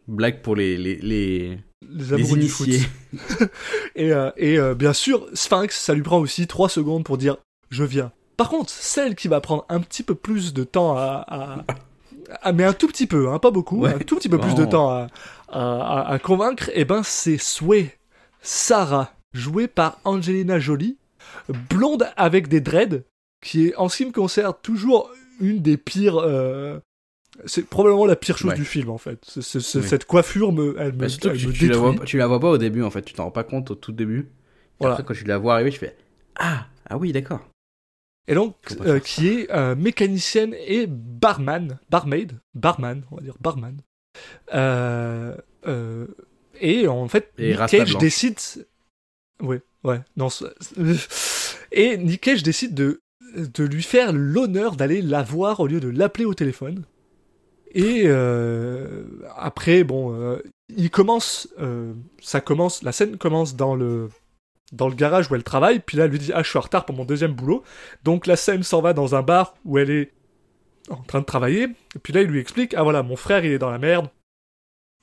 blague pour les, les, les, Les les amoureux du foot. initiés. Et, et bien sûr, Sphinx, ça lui prend aussi 3 secondes pour dire je viens. Par contre, celle qui va prendre un petit peu plus de temps à. mais un tout petit peu, hein, pas beaucoup, Ouais. un tout petit peu plus de temps à, à- à- à convaincre, et ben c'est Sway, Sarah, jouée par Angelina Jolie, blonde avec des dreads, qui est en ce qui me concerne toujours une des pires. euh, c'est probablement la pire chose Ouais. du film en fait. Oui. Cette coiffure me, elle me, Bah, elle tu, me tu la vois, tu la vois pas au début en fait, tu t'en rends pas compte au tout début. Voilà. Après, quand tu la vois arriver, tu fais Ah, ah oui, d'accord. Et donc, euh, qui est euh, mécanicienne et barman, barmaid, barman, on va dire barman. Euh, et en fait, Et Nick Rasta Cage blanche. décide. Ouais, ouais, non. Et Nick Cage décide de, de lui faire l'honneur d'aller la voir au lieu de l'appeler au téléphone. Et euh, après, bon, euh, il commence, euh, ça commence, la scène commence dans le dans le garage où elle travaille, puis là elle lui dit ah je suis en retard pour mon deuxième boulot, donc la scène s'en va dans un bar où elle est en train de travailler, et puis là il lui explique ah voilà mon frère il est dans la merde,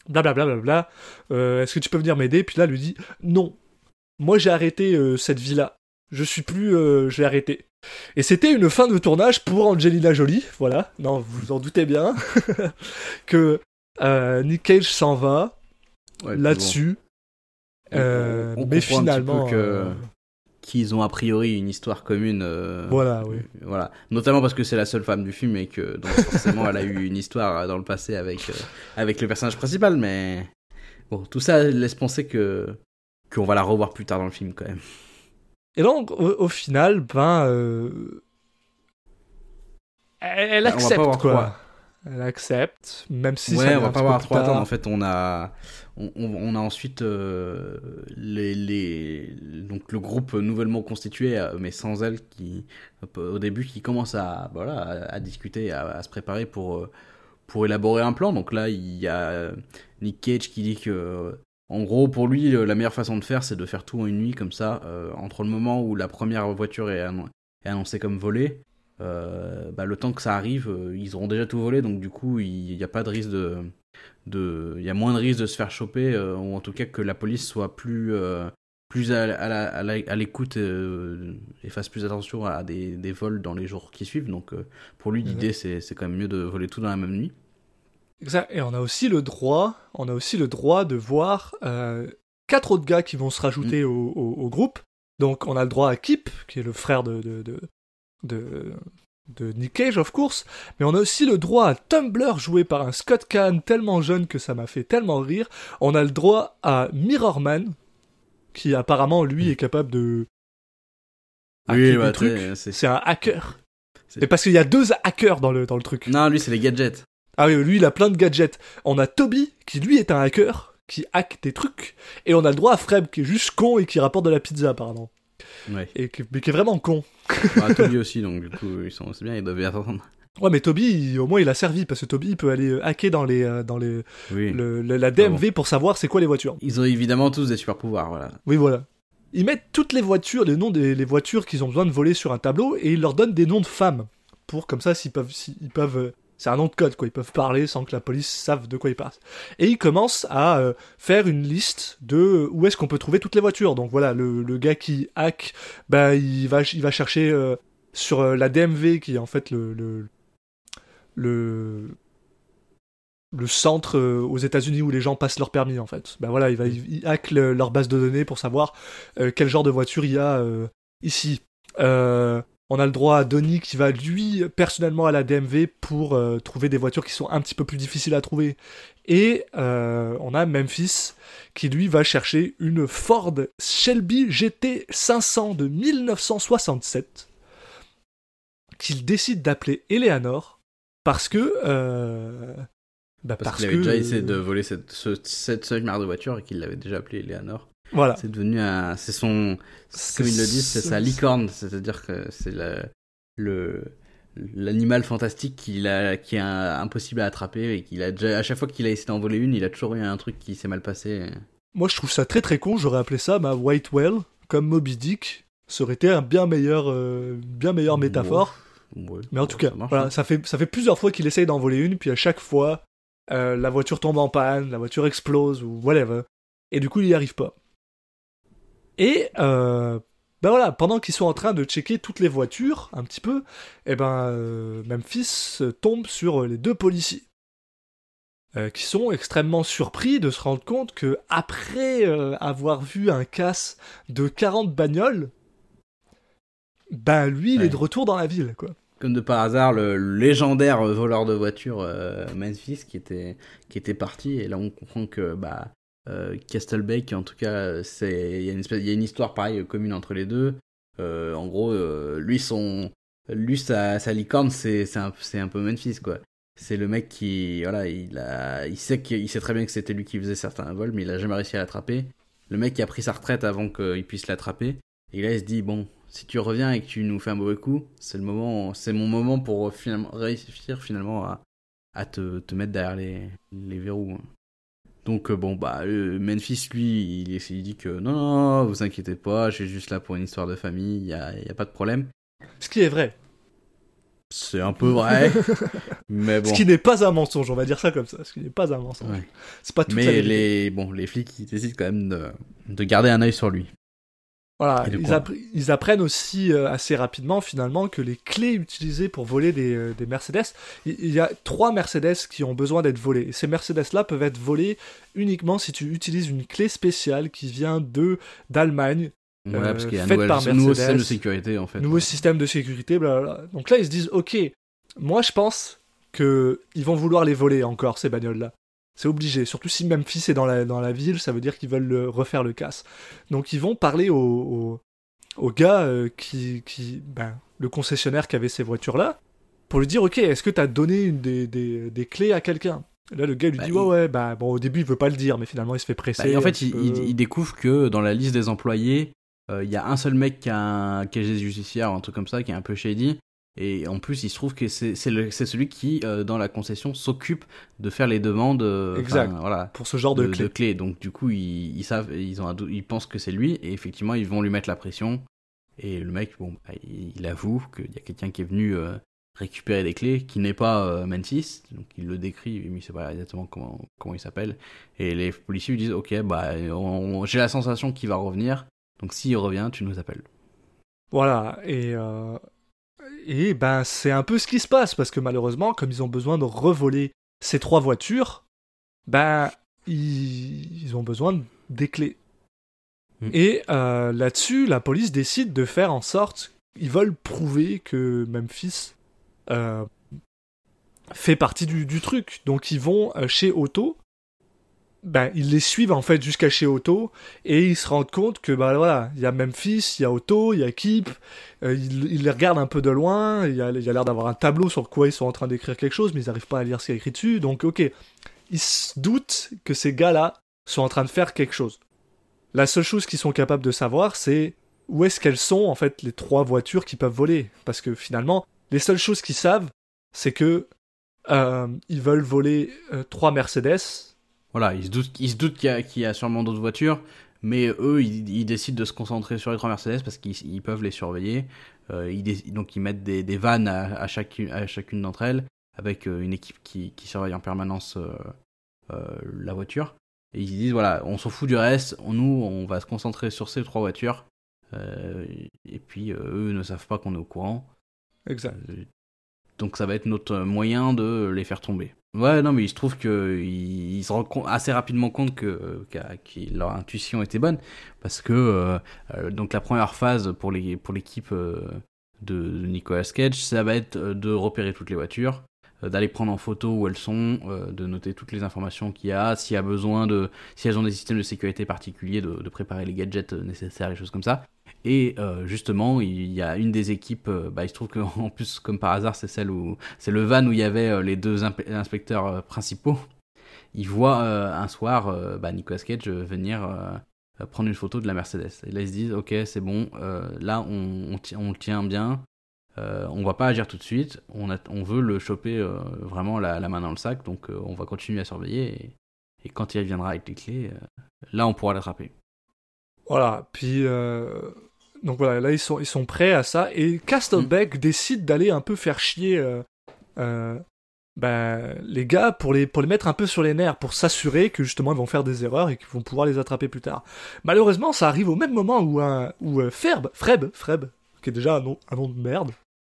blablabla, bla, bla, bla, euh, est-ce que tu peux venir m'aider, puis là lui dit non, moi j'ai arrêté euh, cette vie là, je suis plus, euh, j'ai arrêté. Et c'était une fin de tournage pour Angelina Jolie, voilà, non vous vous en doutez bien, que euh, Nick Cage s'en va Ouais, là-dessus. Mais un peu finalement, que- qu'ils ont a priori une histoire commune. euh, voilà, oui. Voilà. Notamment parce que c'est la seule femme du film et que donc forcément elle a eu une histoire dans le passé avec, euh, avec le personnage principal, mais bon, tout ça laisse penser que qu'on va la revoir plus tard dans le film quand même. Et donc, au, au final, ben, euh, elle, elle accepte quoi. Elle accepte, même si ouais, on va pas avoir trop attendre. En fait, on a, on, a ensuite euh, les, les, donc le groupe nouvellement constitué, euh, mais sans elle, qui au début qui commence à, voilà, à, à discuter, à, à se préparer pour euh, pour élaborer un plan. Donc là, il y a Nick Cage qui dit que, en gros, pour lui, la meilleure façon de faire, c'est de faire tout en une nuit comme ça, euh, entre le moment où la première voiture est annoncée comme volée. Euh, bah, le temps que ça arrive, euh, ils auront déjà tout volé, donc du coup, il n'y a pas de risque de, de, il y a moins de risque de se faire choper, euh, ou en tout cas que la police soit plus, plus à, l'écoute et fasse plus attention à des, des vols dans les jours qui suivent. Donc pour lui, l'idée c'est, c'est quand même mieux de voler tout dans la même nuit. Exact. Et on a aussi le droit, on a aussi le droit de voir quatre autres gars qui vont se Mm. rajouter au, au- au groupe. Donc on a le droit à Kip, qui est le frère de de, de, de, de Nick Cage, of course. Mais on a aussi le droit à Tumblr, joué par un Scott Kahn tellement jeune que ça m'a fait tellement rire. On a le droit à Mirrorman, qui apparemment lui est capable de hacker des bah, c'est- un hacker. Parce qu'il y a deux hackers dans le, dans le truc. Non, lui c'est les gadgets. Ah oui, lui, il a plein de gadgets. On a Toby, qui lui est un hacker, qui hack des trucs. Et on a le droit à Freb, qui est juste con et qui rapporte de la pizza, apparemment. Ouais. Et qui, mais qui est vraiment con. Bah, Toby aussi, donc du coup, ils sont, c'est bien, ils doivent y attendre. Ouais, mais Toby, il- au moins, il a servi, parce que Toby, il peut aller euh, hacker dans, les, euh, dans les, Oui. le- le- la DMV pour savoir c'est quoi les voitures. Ils ont évidemment tous des super pouvoirs, voilà. Oui, voilà. Ils mettent toutes les voitures, les noms des les voitures qu'ils ont besoin de voler sur un tableau, et ils leur donnent des noms de femmes. Pour, comme ça, s'ils peuvent... s'ils peuvent euh, c'est un nom de code, quoi. Ils peuvent parler sans que la police sache de quoi ils parlent. Et ils commencent à euh, faire une liste de euh, où est-ce qu'on peut trouver toutes les voitures. Donc voilà, le, le gars qui hack, bah, il, va, il va chercher euh, sur la DMV, qui est en fait le... le, le le centre euh, aux États-Unis où les gens passent leur permis en fait. Ben voilà, il va il hack le- leur base de données pour savoir euh, quel genre de voiture il y a euh, ici. On a le droit à Donny qui va lui personnellement à la DMV pour euh, trouver des voitures qui sont un petit peu plus difficiles à trouver. Et euh, on a Memphis qui lui va chercher une Ford Shelby GT 500 de 1967 qu'il décide d'appeler Eleanor parce que euh, bah parce, qu'il avait déjà essayé de voler cette, cette seule marque de voiture et qu'il l'avait déjà appelée Eleanor. Voilà. C'est devenu un, c'est son, comme ils le disent, c'est sa licorne, c'est-à-dire que c'est le, l'animal fantastique qu'il a, qui est impossible à attraper et qu'il a déjà, à chaque fois qu'il a essayé d'en voler une, il a toujours eu un truc qui s'est mal passé. Moi, je trouve ça très très con. J'aurais appelé ça ma White Whale, comme Moby Dick. Ça aurait été un bien meilleur, euh, bien meilleur métaphore. Mais en tout cas, voilà, hein. ça fait, ça fait plusieurs fois qu'il essaye d'en voler une, puis à chaque fois, euh, la voiture tombe en panne, la voiture explose ou whatever. Et du coup, il n'y arrive pas. Et euh, ben voilà, pendant qu'ils sont en train de checker toutes les voitures, un petit peu, et eh ben euh, Memphis tombe sur les deux policiers. Euh, qui sont extrêmement surpris de se rendre compte que après avoir vu un casse de 40 bagnoles, ben lui il est de retour dans la ville quoi. Comme de par hasard, le légendaire voleur de voitures Memphis qui était, qui était parti, et là on comprend que bah, euh, Castlebake, en tout cas, il y, a une histoire pareille commune entre les deux. Euh, en gros, euh, lui son lui sa, sa licorne, c'est un, un peu Memphis quoi. C'est le mec qui voilà, il a il sait sait très bien que c'était lui qui faisait certains vols, mais il a jamais réussi à l'attraper. Le mec qui a pris sa retraite avant qu'il puisse l'attraper. Et là, il se dit bon, si tu reviens et que tu nous fais un mauvais coup, c'est le moment, c'est mon moment pour finalement réussir finalement à, à te, te mettre derrière les, les verrous. Donc euh, bon bah Memphis lui il, il, dit que non non vous inquiétez pas suis juste là pour une histoire de famille il y a, y a, pas de problème. Ce qui est vrai. C'est un peu vrai, mais bon. Ce qui n'est pas un mensonge on va dire ça comme ça ce qui n'est pas un mensonge. C'est pas tout Mais les bon les flics ils décident quand même de, de garder un œil sur lui. Voilà, ils, apprennent aussi euh, assez rapidement finalement que les clés utilisées pour voler des, euh, Mercedes, il, y a trois Mercedes qui ont besoin d'être volées. Et ces Mercedes-là peuvent être volées uniquement si tu utilises une clé spéciale qui vient de d'Allemagne. Ouais, parce qu'il y a un nouveau système de sécurité en fait. Nouveau système de sécurité, blablabla. Donc là, ils se disent, ok, moi je pense que ils vont vouloir les voler encore ces bagnoles-là. C'est obligé. Surtout si Memphis est dans la, dans la ville, ça veut dire qu'ils veulent refaire le casse. Donc ils vont parler au, au, gars euh, qui, qui ben, le concessionnaire qui avait ces voitures-là, pour lui dire, ok, est-ce que tu as donné une des, des, des clés à quelqu'un? Là, le gars lui bah, dit, ouais, ouais, bah, bon, au début, il veut pas le dire, mais finalement, il se fait presser. Bah, en fait, il, il, découvre que dans la liste des employés, euh, il y a un seul mec qui a un casier judiciaire, un truc comme ça, qui est un peu shady, et en plus, il se trouve que c'est celui qui, euh, dans la concession, s'occupe de faire les demandes euh, exact. Voilà, pour ce genre de, de, clés. Donc, du coup, ils, ils, savent, ils, ont ils pensent que c'est lui, et effectivement, ils vont lui mettre la pression. Et le mec, bon, bah, il, avoue qu'il y a quelqu'un qui est venu euh, récupérer des clés, qui n'est pas Mantis. Donc, il le décrit, mais il sait pas exactement comment, comment il s'appelle. Et les policiers lui disent Ok, bah, j'ai la sensation qu'il va revenir. Donc, s'il revient, tu nous appelles. Voilà, et et ben c'est un peu ce qui se passe parce que malheureusement, comme ils ont besoin de revoler ces trois voitures, ben ils, ont besoin des clés. Mm. Et euh, là-dessus, la police décide de faire en sorte, ils veulent prouver que Memphis euh, fait partie du, du, truc. Donc ils vont euh, chez Otto ben, ils les suivent en fait jusqu'à chez Otto et ils se rendent compte que ben voilà, il y a Memphis, il y a Otto, il y a Kip, euh, ils, les regardent un peu de loin, il y a, l'air d'avoir un tableau sur quoi ils sont en train d'écrire quelque chose, mais ils n'arrivent pas à lire ce qu'il y a écrit dessus, donc ok, ils se doutent que ces gars-là sont en train de faire quelque chose. La seule chose qu'ils sont capables de savoir, c'est où est-ce qu'elles sont en fait les trois voitures qui peuvent voler, parce que finalement, les seules choses qu'ils savent, c'est que euh, ils veulent voler euh, trois Mercedes voilà, ils se doutent, ils se doutent qu'il y, a sûrement d'autres voitures, mais eux, ils, décident de se concentrer sur les trois Mercedes parce qu'ils peuvent les surveiller. Euh, ils donc ils mettent des, des vannes à, chacune, à chacune d'entre elles avec euh, une équipe qui, qui, surveille en permanence euh, la voiture. Et ils disent voilà, on s'en fout du reste, nous, on va se concentrer sur ces trois voitures. et puis eux ne savent pas qu'on est au courant. Exact. Donc ça va être notre moyen de les faire tomber. Ouais, non, mais il se trouve qu'ils se rendent assez rapidement compte que, leur intuition était bonne. Parce que, euh, euh, donc, la première phase pour l'équipe euh, de, Nicolas Cage, ça va être de repérer toutes les voitures, d'aller prendre en photo où elles sont, de noter toutes les informations qu'il y a, s'il y a besoin de, si elles ont des systèmes de sécurité particuliers, de, de préparer les gadgets nécessaires, les choses comme ça. Et euh, justement, il y a une des équipes, euh, bah, il se trouve qu'en plus, comme par hasard, c'est celle où c'est le van où il y avait euh, les deux inspecteurs principaux. Il voit un soir bah, Nicolas Cage venir prendre une photo de la Mercedes. Et là, ils se disent, ok, c'est bon, là, on, on, tient bien, on va pas agir tout de suite, on, veut le choper vraiment la, main dans le sac, donc on va continuer à surveiller. Et, quand il reviendra avec les clés, là, on pourra l'attraper. Voilà, puis donc voilà, là ils sont, ils sont prêts à ça. Et Castlebeck mm. décide d'aller un peu faire chier euh, euh, ben, les gars pour les, pour les mettre un peu sur les nerfs, pour s'assurer que justement ils vont faire des erreurs et qu'ils vont pouvoir les attraper plus tard. Malheureusement, ça arrive au même moment où, un, où euh, Ferb, Freb, Freb, qui est déjà un nom, un nom de merde.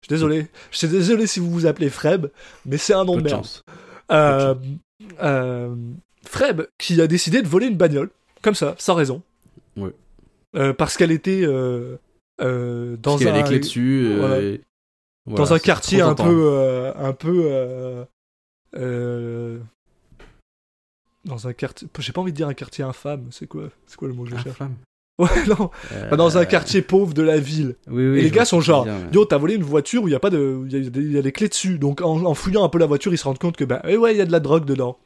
Je suis désolé, je suis désolé si vous vous appelez Freb, mais c'est un nom de merde. Euh, euh, Freb qui a décidé de voler une bagnole, comme ça, sans raison. Oui. Euh, parce qu'elle était euh, euh, dans parce un avait des dessus voilà. dans un quartier un peu un peu dans un quartier j'ai pas envie de dire un quartier infâme c'est quoi c'est quoi le mot que je cherche? Ouais, non. Bah, dans un quartier pauvre de la ville. Oui, oui, et les gars sont genre, yo, t'as volé une voiture où il y a pas de, il y, a des clés dessus. Donc en, fouillant un peu la voiture, ils se rendent compte que bah, eh ouais, il y a de la drogue dedans.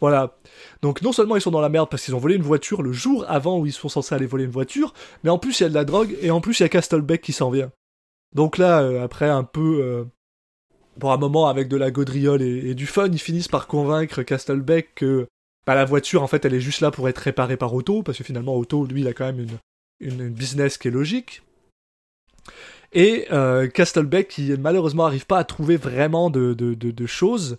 Voilà. Donc non seulement ils sont dans la merde parce qu'ils ont volé une voiture le jour avant où ils sont censés aller voler une voiture, mais en plus il y a de la drogue et en plus il y a Castlebeck qui s'en vient. Donc là, euh, après un peu, euh, pour un moment avec de la gaudriole et, du fun, ils finissent par convaincre Castlebeck que bah, la voiture en fait elle est juste là pour être réparée par Auto, parce que finalement Auto lui il a quand même une, une, business qui est logique. Et euh, Castlebeck qui malheureusement arrive pas à trouver vraiment de, de, de, choses.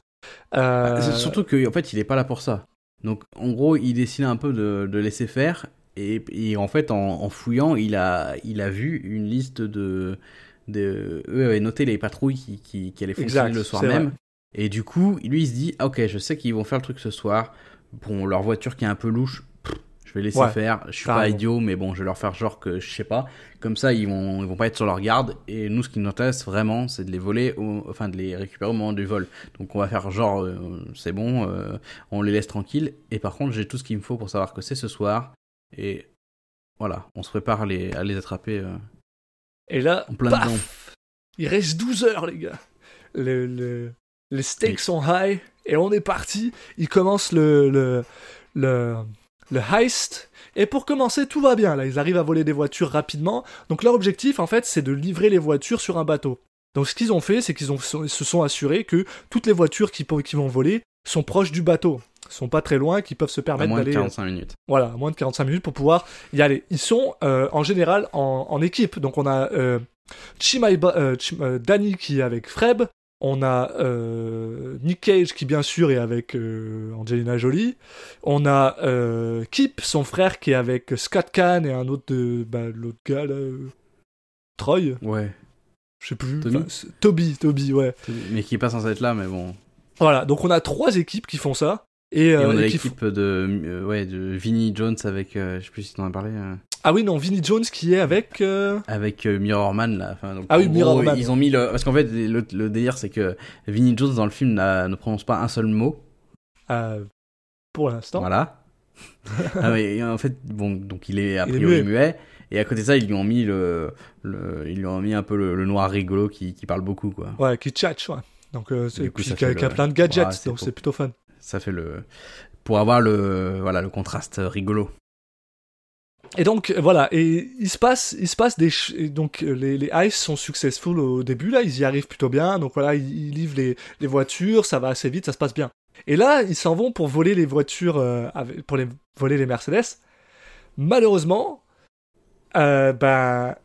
Euh... Surtout qu'en fait il est pas là pour ça. Donc en gros, il décide un peu de, laisser faire. Et, en fait, en, fouillant, il a, il a vu une liste de, de... Eux avaient noté les patrouilles qui, qui, qui allaient fonctionner le soir même. Et du coup, lui, il se dit, ah, ok, je sais qu'ils vont faire le truc ce soir. Bon, leur voiture qui est un peu louche, je vais laisser faire. Je suis pas idiot, mais bon, je vais leur faire genre que je sais pas. Comme ça, ils vont, ils vont pas être sur leur garde. Et nous, ce qui nous intéresse vraiment, c'est de les voler, enfin de les récupérer au moment du vol. Donc, on va faire genre, euh, c'est bon, euh, on les laisse tranquilles. Et par contre, j'ai tout ce qu'il me faut pour savoir que c'est ce soir. Et voilà, on se prépare à les, à les attraper. Euh, et là, en plein paf, il reste 12 heures, les gars. Le, les stakes sont high et on est parti. Il commence le, le, le le heist. Et pour commencer, tout va bien. Là, ils arrivent à voler des voitures rapidement. Donc leur objectif, en fait, c'est de livrer les voitures sur un bateau. Donc ce qu'ils ont fait, c'est qu'ils se sont assurés que toutes les voitures qui, qui vont voler sont proches du bateau. sont pas très loin, qui peuvent se permettre d'aller. Moins de 45 minutes. Voilà, moins de 45 minutes pour pouvoir y aller. Ils sont euh, en général en, équipe. Donc on a euh, Chimaiba, euh, euh, Danny qui est avec Freb, on a euh, Nick Cage qui bien sûr est avec euh, Angelina Jolie. On a euh, Kip, son frère qui est avec Scott Kahn et un autre bah, l'autre gars là, Troy. Ouais. Je sais plus. Toby, Toby, ouais. Mais qui est pas censé être là, mais bon. Voilà, donc on a trois équipes qui font ça. Et, on a l'équipe de, ouais, de Vinnie Jones avec, je sais plus si t'en as parlé. Ah oui, non, Vinnie Jones qui est avec. Euh, avec euh, Mirrorman, là. Enfin, ah oui, Mirrorman. Ils ont mis le. Parce qu'en fait, le, le délire, c'est que Vinnie Jones dans le film ne prononce pas un seul mot. Euh, pour l'instant. Voilà. ah, mais, en fait, bon, donc il est a priori muet. Et à côté de ça, ils lui ont mis le, le ils lui ont mis un peu le, noir rigolo qui, qui, parle beaucoup, quoi. Ouais, qui tchatche, ouais. Donc, euh, c'est qui, a, plein de gadgets, donc c'est plutôt fun. Ça fait le, pour avoir le, voilà, le contraste rigolo. Et donc voilà, et il se passe, il se passe des donc les, les Ice sont successful au début là, ils y arrivent plutôt bien, donc voilà, ils, livrent les, les, voitures, ça va assez vite, ça se passe bien. Et là, ils s'en vont pour voler les voitures, euh, pour voler les Mercedes. Malheureusement, euh, ben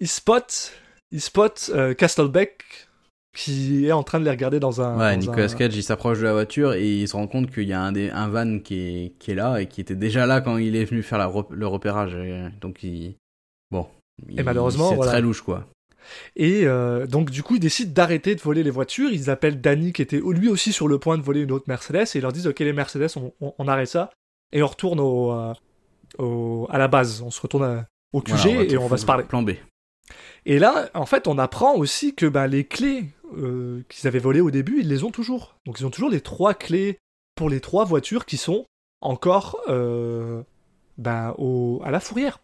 ils spotent, ils spotent euh, Castlebeck qui est en train de les regarder dans un. Ouais, Nicolas Cage, il s'approche de la voiture et il se rend compte qu'il y a un, des, un van qui est, qui est là et qui était déjà là quand il est venu faire la, le repérage. Donc, il. Bon. Et malheureusement. C'est très louche, quoi. Et euh, donc, du coup, ils décident d'arrêter de voler les voitures. Ils appellent Danny, qui était lui aussi sur le point de voler une autre Mercedes, et ils leur disent Ok, les Mercedes, on, on, arrête ça. Et on retourne au, euh, au, à la base. On se retourne au QG et on va se parler. Plan B. Et là, en fait, on apprend aussi que ben, les clés qu'ils avaient volées au début, ils les ont toujours. Donc ils ont toujours les trois clés pour les trois voitures qui sont encore ben, au, à la fourrière.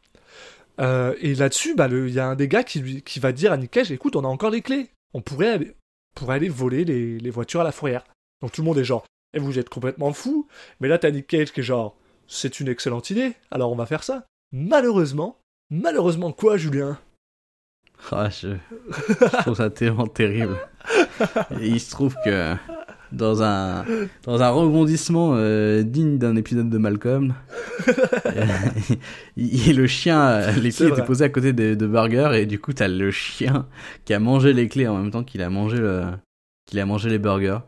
et là-dessus, ben, il y a un des gars qui, qui va dire à Nick Cage, écoute, on a encore les clés. On pourrait aller, pourrait aller voler les, les voitures à la fourrière. Donc tout le monde est genre, et vous êtes complètement fou. Mais là, t'as Nick Cage qui est genre, c'est une excellente idée, alors on va faire ça. Malheureusement, malheureusement quoi, Julien? Ah, je... trouve ça tellement terrible. Et il se trouve que dans un, dans un rebondissement euh, digne d'un épisode de Malcolm, il, le chien, les clés étaient posées à côté de, de Burger et du coup t'as le chien qui a mangé les clés en même temps qu'il a mangé le, qu'il a mangé les burgers.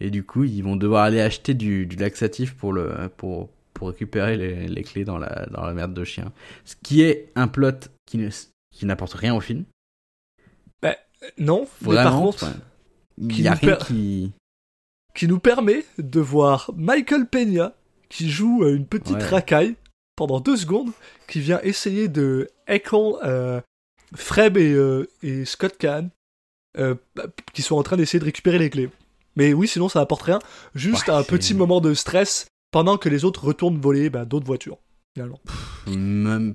Et du coup, ils vont devoir aller acheter du, du laxatif pour, le, pour, pour récupérer les, les, clés dans la, dans la merde de chien. Ce qui est un plot qui, ne, qui n'apporte rien au film. Bah, non, Vraiment, par contre, il y a rien qui... qui nous permet de voir Michael Peña qui joue euh, une petite racaille pendant deux secondes, qui vient essayer de heckle euh, Freb et, euh, et Scott Kahn, euh, qui sont en train d'essayer de récupérer les clés. Mais oui, sinon ça apporte rien. Juste un petit moment de stress pendant que les autres retournent voler bah, d'autres voitures. Finalement. même,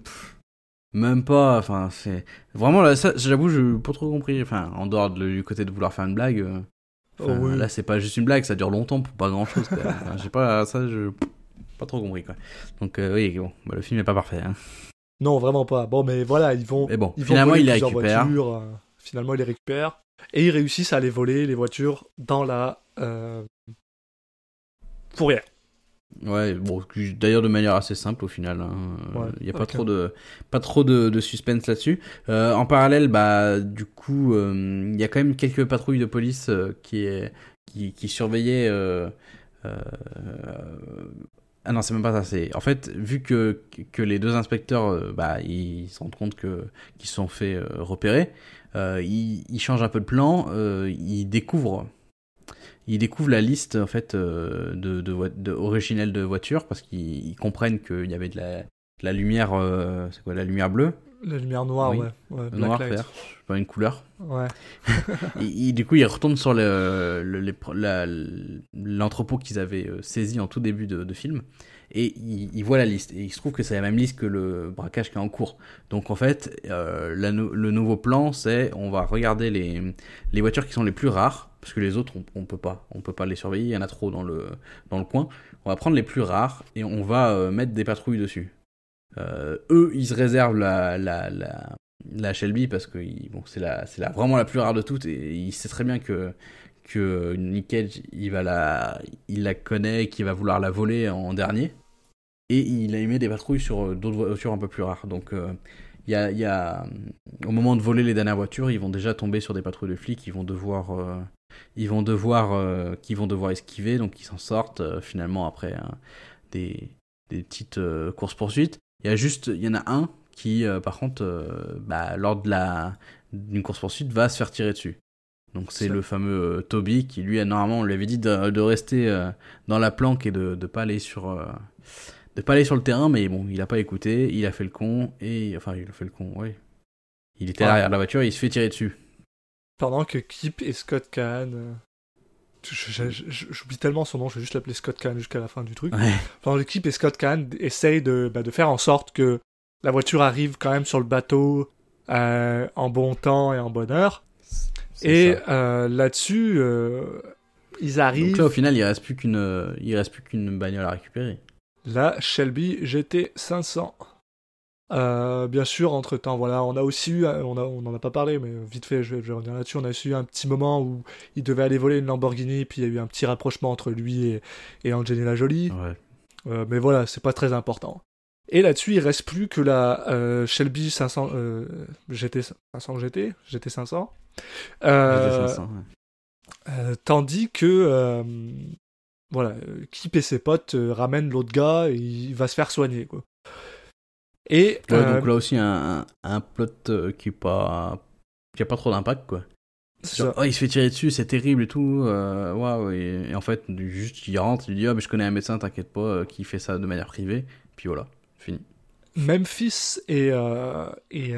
même pas. Enfin, c'est vraiment là. Ça, j'avoue, je pas trop compris. Enfin, en dehors du côté de vouloir faire une blague. Euh, oh, Là, c'est pas juste une blague. Ça dure longtemps pour pas grand chose. J'ai pas ça. Je pas trop compris quoi. Donc euh, oui, bon, bah, le film est pas parfait. Hein. Non, vraiment pas. Bon, mais voilà, ils vont. Mais bon, ils finalement, il les récupère. Voitures, euh, finalement, il les récupère et ils réussissent à les voler, les voitures, dans la euh, fourrière. Ouais, bon, d'ailleurs de manière assez simple au final. Hein. Il n'y a pas trop de, pas trop de, suspense là-dessus. Euh, en parallèle, bah, du coup, euh, il y a quand même quelques patrouilles de police qui, qui, qui surveillaient. Ah non, c'est même pas ça. C'est en fait vu que, que les deux inspecteurs, bah, ils se rendent compte que qu'ils sont fait repérer. Euh, il, il, change un peu de plan, euh, il découvre il découvre la liste en fait euh, de, de, de, originelle de voitures parce qu'ils comprennent qu'il y avait de la, de la lumière c'est quoi la lumière bleue? La lumière noire ouais, ouais noir vert pas une couleur. Ouais. Et, du coup il retourne sur l'entrepôt le, qu'ils avaient saisi en tout début de, de film. Et il, voit la liste. Et il se trouve que c'est la même liste que le braquage qui est en cours. Donc en fait, euh, le nouveau plan, c'est on va regarder les, les voitures qui sont les plus rares, parce que les autres, on, on peut pas, on peut pas les surveiller, il y en a trop dans le, dans le coin. On va prendre les plus rares et on va euh, mettre des patrouilles dessus. Euh, eux, ils se réservent la, la, la, Shelby parce que bon, c'est la, la, vraiment la plus rare de toutes et il sait très bien que que Nick Cage, il va la, il la connaît, qu'il va vouloir la voler en dernier et il a mis des patrouilles sur euh, d'autres voitures un peu plus rares. Donc euh, y, a, y, a, au moment de voler les dernières voitures, ils vont déjà tomber sur des patrouilles de flics, ils vont devoir ils vont devoir qui vont devoir esquiver donc ils s'en sortent finalement après hein, des, des petites courses poursuites. Il y a juste il y en a un qui par contre bah, lors de la d'une course poursuite va se faire tirer dessus. Donc c'est le fameux Toby qui lui normalement on lui avait dit de, de rester dans la planque et de ne pas aller sur de pas aller sur le terrain, mais bon, il a pas écouté, il a fait le con, et enfin, il a fait le con, oui. Il était derrière la voiture et il se fait tirer dessus. Pendant que Kip et Scott Kahn. Euh, j'oublie tellement son nom, je vais juste l'appeler Scott Kahn jusqu'à la fin du truc. Pendant que Kip et Scott Kahn essayent de, bah, de faire en sorte que la voiture arrive quand même sur le bateau euh, en bon temps et en bonne heure. Et euh, là-dessus, ils arrivent. Donc là, au final, il reste plus qu'une, il reste plus qu'une bagnole à récupérer la Shelby GT 500. Euh, bien sûr, entre temps, voilà, on a aussi eu, on, a, on en a pas parlé, mais vite fait, je vais, revenir là-dessus. On a aussi eu un petit moment où il devait aller voler une Lamborghini, puis il y a eu un petit rapprochement entre lui et, et Angelina Jolie. Euh, mais voilà, c'est pas très important. Et là-dessus, il reste plus que la euh, Shelby 500, GT 500 GT, GT 500. tandis que voilà, Kip et ses potes euh, ramènent l'autre gars et il va se faire soigner, quoi. Et, donc euh, là aussi, un, un plot euh, qui, pas, qui a pas trop d'impact, quoi. oh, il se fait tirer dessus, c'est terrible et tout. waouh, et, en fait, juste il rentre, il dit Ah, mais je connais un médecin, t'inquiète pas, qui fait ça de manière privée. Puis voilà, fini. Memphis et, et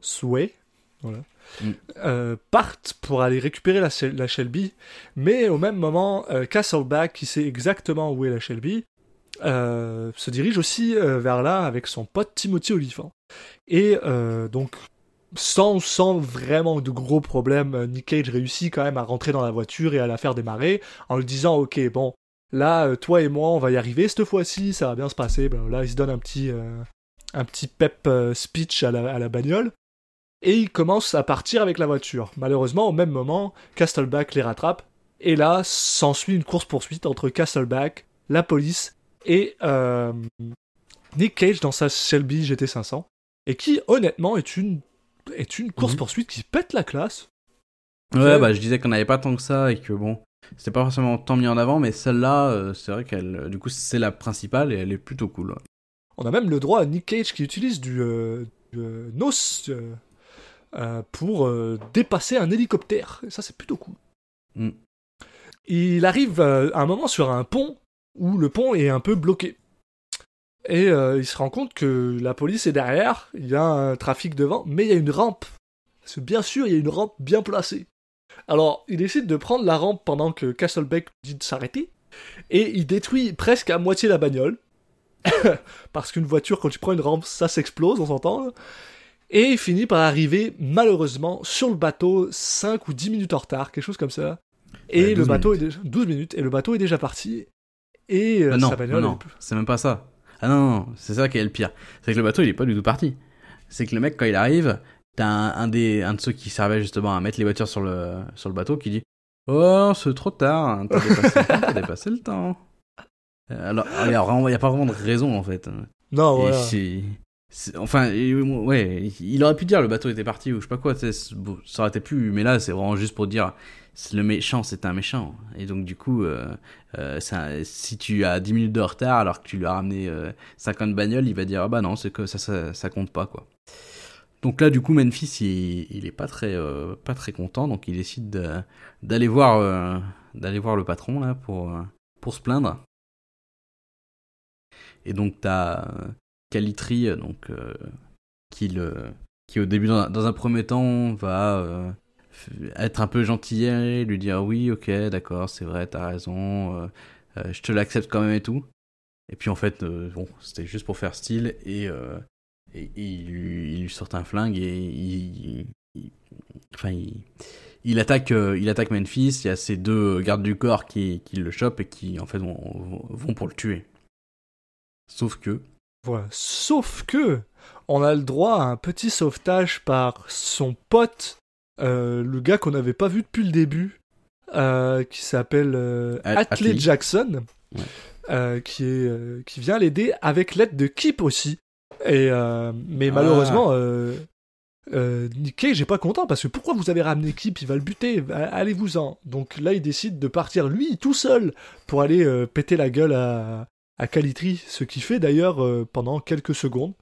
Sway, voilà, Mm. euh, partent pour aller récupérer la, Shel- la Shelby, mais au même moment, euh, Castleback, qui sait exactement où est la Shelby, euh, se dirige aussi euh, vers là avec son pote Timothy Oliphant. Et euh, donc, sans, sans vraiment de gros problèmes, Nick Cage réussit quand même à rentrer dans la voiture et à la faire démarrer en lui disant Ok, bon, là, toi et moi, on va y arriver cette fois-ci, ça va bien se passer. Ben, là, il se donne un petit, un petit pep speech à la, à la bagnole. Et il commence à partir avec la voiture. Malheureusement, au même moment, Castleback les rattrape. Et là, s'ensuit une course-poursuite entre Castleback, la police et euh, Nick Cage dans sa Shelby GT500. Et qui, honnêtement, est une, est une course-poursuite qui pète la classe. Ouais, bah je disais qu'on n'avait pas tant que ça et que bon, c'était pas forcément tant mis en avant, mais celle-là, euh, c'est vrai qu'elle, euh, du coup, c'est la principale et elle est plutôt cool. ouais. On a même le droit à Nick Cage qui utilise du, euh, du, NOS pour dépasser un hélicoptère. Et ça, c'est plutôt cool. Mm. Il arrive à un moment sur un pont où le pont est un peu bloqué. Et euh, il se rend compte que la police est derrière, il y a un trafic devant, mais il y a une rampe. Parce que bien sûr, il y a une rampe bien placée. Alors, il décide de prendre la rampe pendant que Castlebeck dit de s'arrêter, et il détruit presque à moitié la bagnole. Parce qu'une voiture, quand tu prends une rampe, ça s'explose, on s'entend. Et il finit par arriver, malheureusement, sur le bateau 5 ou 10 minutes en retard, quelque chose comme ça. Et Ouais, le 12 bateau est déjà... 12 minutes, et le bateau est déjà parti. Et euh, Ah non, sa bagnole non, plus- c'est même pas ça. Ah non, non, c'est ça qui est le pire. C'est que le bateau, il est pas du tout parti. C'est que le mec, quand il arrive, t'as un, un des, un de ceux qui servait justement à mettre les voitures sur le, sur le bateau qui dit Oh, c'est trop tard, hein, t'as dépassé, le temps, t'as dépassé le temps. Euh, Alors, il y a pas vraiment de raison en fait. Non, voilà. Enfin, ouais, il aurait pu dire le bateau était parti ou je sais pas quoi, ça aurait été plus, mais là c'est vraiment juste pour dire le méchant c'est un méchant. Et donc du coup, euh, euh, si tu as 10 minutes de retard alors que tu lui as ramené euh, 50 bagnoles, il va dire ah bah non, que ça, ça, compte pas quoi. Donc là du coup Memphis il, il est pas très, euh, pas très content, donc il décide de- d'aller voir, euh, voir le patron là pour, euh, pour se plaindre. Et donc t'as euh, Calitri, euh, donc euh, qui le, qui au début dans, un- premier temps va euh, être un peu gentillet, lui dire oui, ok, d'accord, c'est vrai, t'as raison, euh, euh, je te l'accepte quand même et tout. Et puis en fait, euh, bon, c'était juste pour faire style et, il, lui, sort un flingue et il, enfin il, attaque, il attaque Memphis. Il y a ces deux gardes du corps qui, le chopent et qui en fait vont pour le tuer. Sauf que Voilà. Sauf que on a le droit à un petit sauvetage par son pote, euh, le gars qu'on n'avait pas vu depuis le début, euh, qui s'appelle euh, At- Atlee Atlee. Jackson, Ouais. euh, qui est qui vient l'aider avec l'aide de Kip aussi. Et mais Ah. malheureusement. Nick Cage est pas content parce que pourquoi vous avez ramené Kip? Il va le buter, allez-vous-en. Donc là, il décide de partir lui tout seul pour aller péter la gueule à, à Calitri, ce qu'il fait d'ailleurs pendant quelques secondes.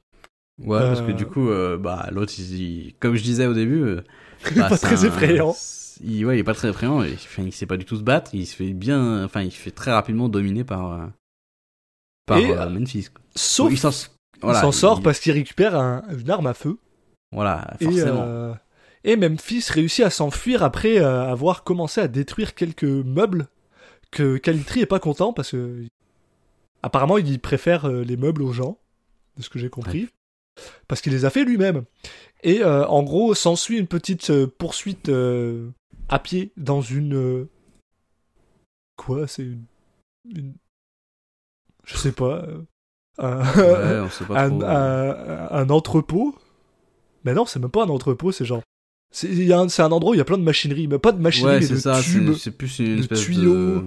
Ouais, parce que du coup, bah, l'autre, comme je disais au début, euh, Il est bah, pas très un- effrayant. Il, ouais, il est pas très effrayant. Il, enfin, il sait pas du tout se battre. Il se fait bien, enfin, il fait très rapidement dominer par, euh, par Et, euh, Memphis. quoi. Sauf il s'en voilà, il s'en sort parce qu'il récupère un- une arme à feu. Voilà, Et, forcément. euh, et Memphis réussit à s'enfuir après euh, avoir commencé à détruire quelques meubles que Calitri est pas content parce que apparemment il préfère euh, les meubles aux gens, de ce que j'ai compris, parce qu'il les a fait lui-même. Et euh, en gros, s'ensuit une petite euh, poursuite euh, à pied dans une quoi C'est une... une- je sais pas. un- Ouais, on sait pas un, trop. un- un entrepôt. Mais non, c'est même pas un entrepôt, c'est genre. C'est un, un endroit où il y a plein de machinerie, mais pas de machinerie, ouais, mais de ça. tubes. C'est plus une de espèce tuyaux. de.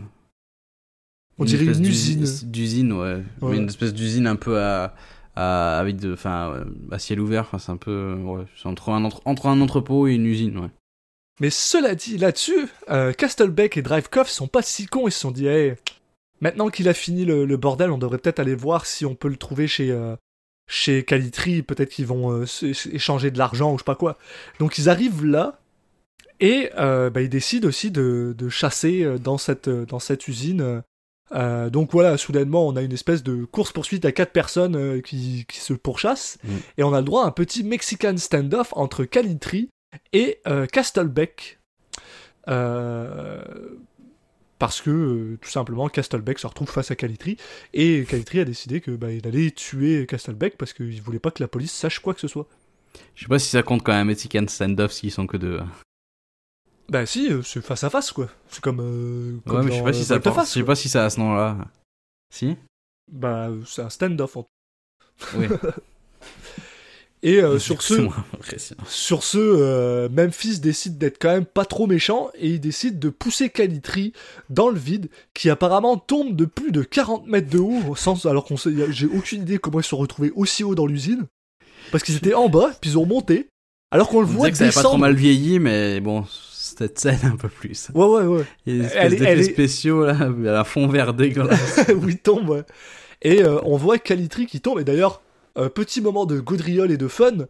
On dirait espèce une usine. D'usine, ouais. Ouais. Mais une espèce d'usine un peu à, à- avec enfin, à ciel ouvert. C'est un peu, ouais, entre un entre, entre un entrepôt et une usine, ouais. Mais cela dit, là-dessus, euh, Castlebeck et Drivecoff sont pas si cons, ils se sont dit, hey, maintenant qu'il a fini le, bordel, on devrait peut-être aller voir si on peut le trouver chez, euh, chez Calitri, peut-être qu'ils vont euh, échanger de l'argent ou je sais pas quoi. Donc ils arrivent là, et euh, bah, ils décident aussi de, de chasser euh, dans cette, dans cette usine euh, donc voilà, soudainement, on a une espèce de course-poursuite à quatre personnes euh, qui, qui, se pourchassent, Mm. et on a le droit à un petit Mexican standoff entre Calitri et euh, Castlebeck. Euh, parce que, tout simplement, Castlebeck se retrouve face à Calitri, et Calitri a décidé que bah, il allait tuer Castlebeck parce qu'il voulait pas que la police sache quoi que ce soit. Je sais pas si ça compte quand même Mexican standoff s'ils sont que deux. Bah si, euh, c'est face à face quoi. C'est comme. euh, comme Ouais, mais je sais pas si euh, ça je sais pas si ça a ce nom-là. Si Bah c'est un stand-off. en- Oui. Et euh, sur C'est ce, moins impressionnant. sur ce, euh, Memphis décide d'être quand même pas trop méchant et il décide de pousser Calitri dans le vide, qui apparemment tombe de plus de 40 mètres de haut, sans, alors qu'on sait, y a- j'ai aucune idée comment ils se sont retrouvés aussi haut dans l'usine, parce qu'ils étaient en bas, puis ils ont monté, alors qu'on le On voit disait que ça avait pas trop descendre. mal vieilli, mais bon, cette scène un peu plus. Ouais ouais ouais. Il y a des Elle espèces est- elle d'effets est- spéciaux là, à fond vert dégueulasse. où il tombe. ouais. Et euh, on voit Calitri qui tombe. Et d'ailleurs, un petit moment de gaudriole et de fun.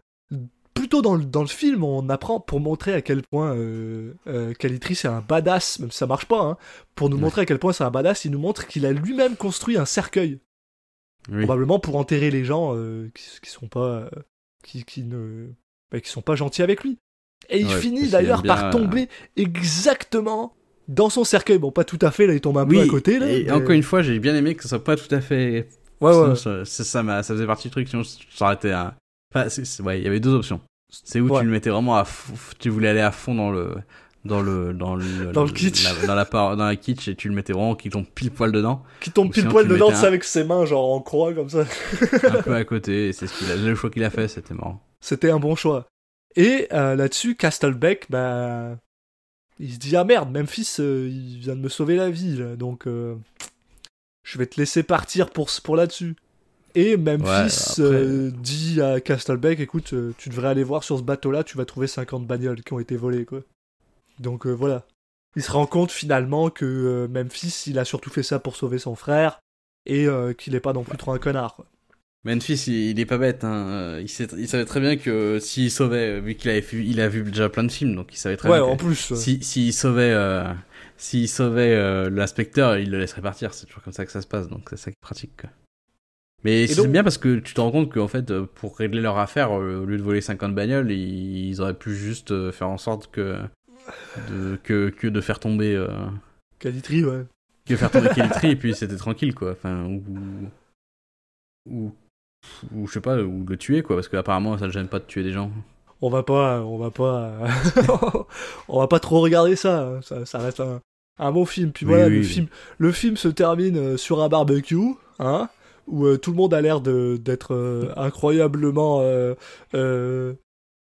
Plutôt dans le, dans le film, on apprend pour montrer à quel point euh, euh, Calitri c'est un badass, même si ça marche pas, hein, pour nous Ouais. montrer à quel point c'est un badass, il nous montre qu'il a lui-même construit un cercueil, Oui. probablement pour enterrer les gens euh, qui, qui sont pas euh, qui, qui ne bah, qui sont pas gentils avec lui. Et il Ouais, finit d'ailleurs par bien, euh, tomber exactement dans son cercueil. Bon, pas tout à fait, là il tombe un peu à côté. Là, et mais- encore une fois, j'ai bien aimé que ça soit pas tout à fait. Ouais, Sinon, ouais. ça, ça, ça ça faisait partie du truc, sinon ça aurait été un. Enfin, ouais, il y avait deux options. C'est où Ouais. tu le mettais vraiment à fond, tu voulais aller à fond dans le. Dans le, dans le, Dans le kitsch. la- dans la part, dans la kitsch et tu le mettais vraiment qui tombe pile poil dedans, qui tombe pile sinon, poil dedans, sais, un- avec ses mains, genre en croix comme ça. un peu à côté, et c'est ce qu'il a, le choix qu'il a fait, c'était marrant. C'était un bon choix. Et euh, là-dessus, Castlebeck, bah, il se dit ah merde, Memphis, euh, il vient de me sauver la vie, là, donc euh, je vais te laisser partir pour pour là-dessus. Et Memphis Ouais, après- dit à Castlebeck, écoute, tu devrais aller voir sur ce bateau-là, tu vas trouver 50 bagnoles qui ont été volées, quoi. Donc voilà. Il se rend compte finalement que Memphis, il a surtout fait ça pour sauver son frère et qu'il est pas non plus trop un connard. Quoi. Memphis, il, il est pas bête, hein. Euh, Il, sait- il savait très bien que s'il sauvait, vu qu'il avait vu, il a vu déjà plein de films, donc il savait très Ouais, bien. en que plus. ouais. Si, s'il sauvait, euh, s'il sauvait euh, l'inspecteur, il le laisserait partir. C'est toujours comme ça que ça se passe, donc c'est ça qui est pratique. quoi. Mais c'est donc- bien parce que tu te rends compte qu'en fait, euh, pour régler leur affaire, euh, au lieu de voler 50 bagnoles, ils, ils auraient pu juste euh, faire en sorte que, de, que, que de faire tomber, euh, Calitri, ouais. que faire tomber Kelly et puis c'était tranquille, quoi. Enfin, ou, ou, ou je sais pas, ou le tuer, quoi, parce qu'apparemment ça le gêne pas de tuer des gens. on va pas, on va pas, on va pas trop regarder ça. hein. Ça, ça reste un, un bon film. Puis Oui, voilà, oui, le oui. film, le film se termine euh, sur un barbecue, hein, où euh, tout le monde a l'air de d'être euh, incroyablement euh,